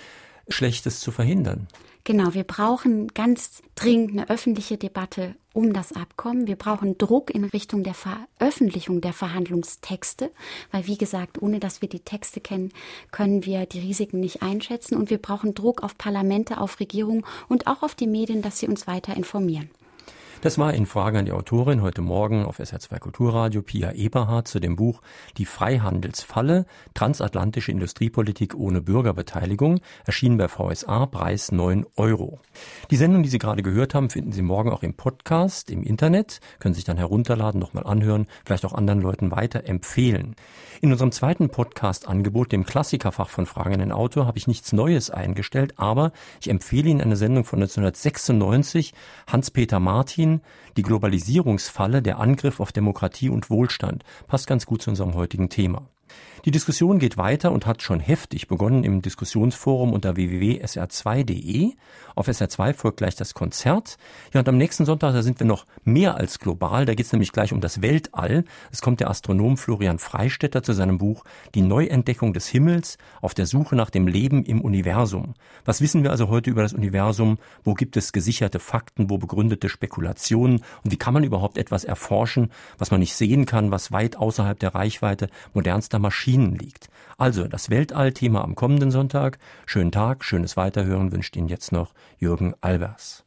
Schlechtes zu verhindern. Genau, wir brauchen ganz dringend eine öffentliche Debatte um das Abkommen. Wir brauchen Druck in Richtung der Veröffentlichung der Verhandlungstexte, weil wie gesagt, ohne dass wir die Texte kennen, können wir die Risiken nicht einschätzen. Und wir brauchen Druck auf Parlamente, auf Regierungen und auch auf die Medien, dass sie uns weiter informieren. Das war in Frage an die Autorin heute Morgen auf SR2 Kulturradio Pia Eberhardt zu dem Buch Die Freihandelsfalle, transatlantische Industriepolitik ohne Bürgerbeteiligung, erschienen bei VSA, Preis 9 Euro. Die Sendung, die Sie gerade gehört haben, finden Sie morgen auch im Podcast, im Internet, können sich dann herunterladen, nochmal anhören, vielleicht auch anderen Leuten weiter empfehlen. In unserem zweiten Podcast-Angebot, dem Klassikerfach von Fragen an den Autor, habe ich nichts Neues eingestellt, aber ich empfehle Ihnen eine Sendung von 1996, Hans-Peter Martin, die Globalisierungsfalle, der Angriff auf Demokratie und Wohlstand. Passt ganz gut zu unserem heutigen Thema. Die Diskussion geht weiter und hat schon heftig begonnen im Diskussionsforum unter www.sr2.de. Auf SR2 folgt gleich das Konzert. Ja, und am nächsten Sonntag, da sind wir noch mehr als global. Da geht es nämlich gleich um das Weltall. Es kommt der Astronom Florian Freistetter zu seinem Buch Die Neuentdeckung des Himmels auf der Suche nach dem Leben im Universum. Was wissen wir also heute über das Universum? Wo gibt es gesicherte Fakten? Wo begründete Spekulationen? Und wie kann man überhaupt etwas erforschen, was man nicht sehen kann, was weit außerhalb der Reichweite modernster Maschinen Maschinen liegt. Also das Weltallthema am kommenden Sonntag. Schönen Tag, schönes Weiterhören wünscht Ihnen jetzt noch Jürgen Albers.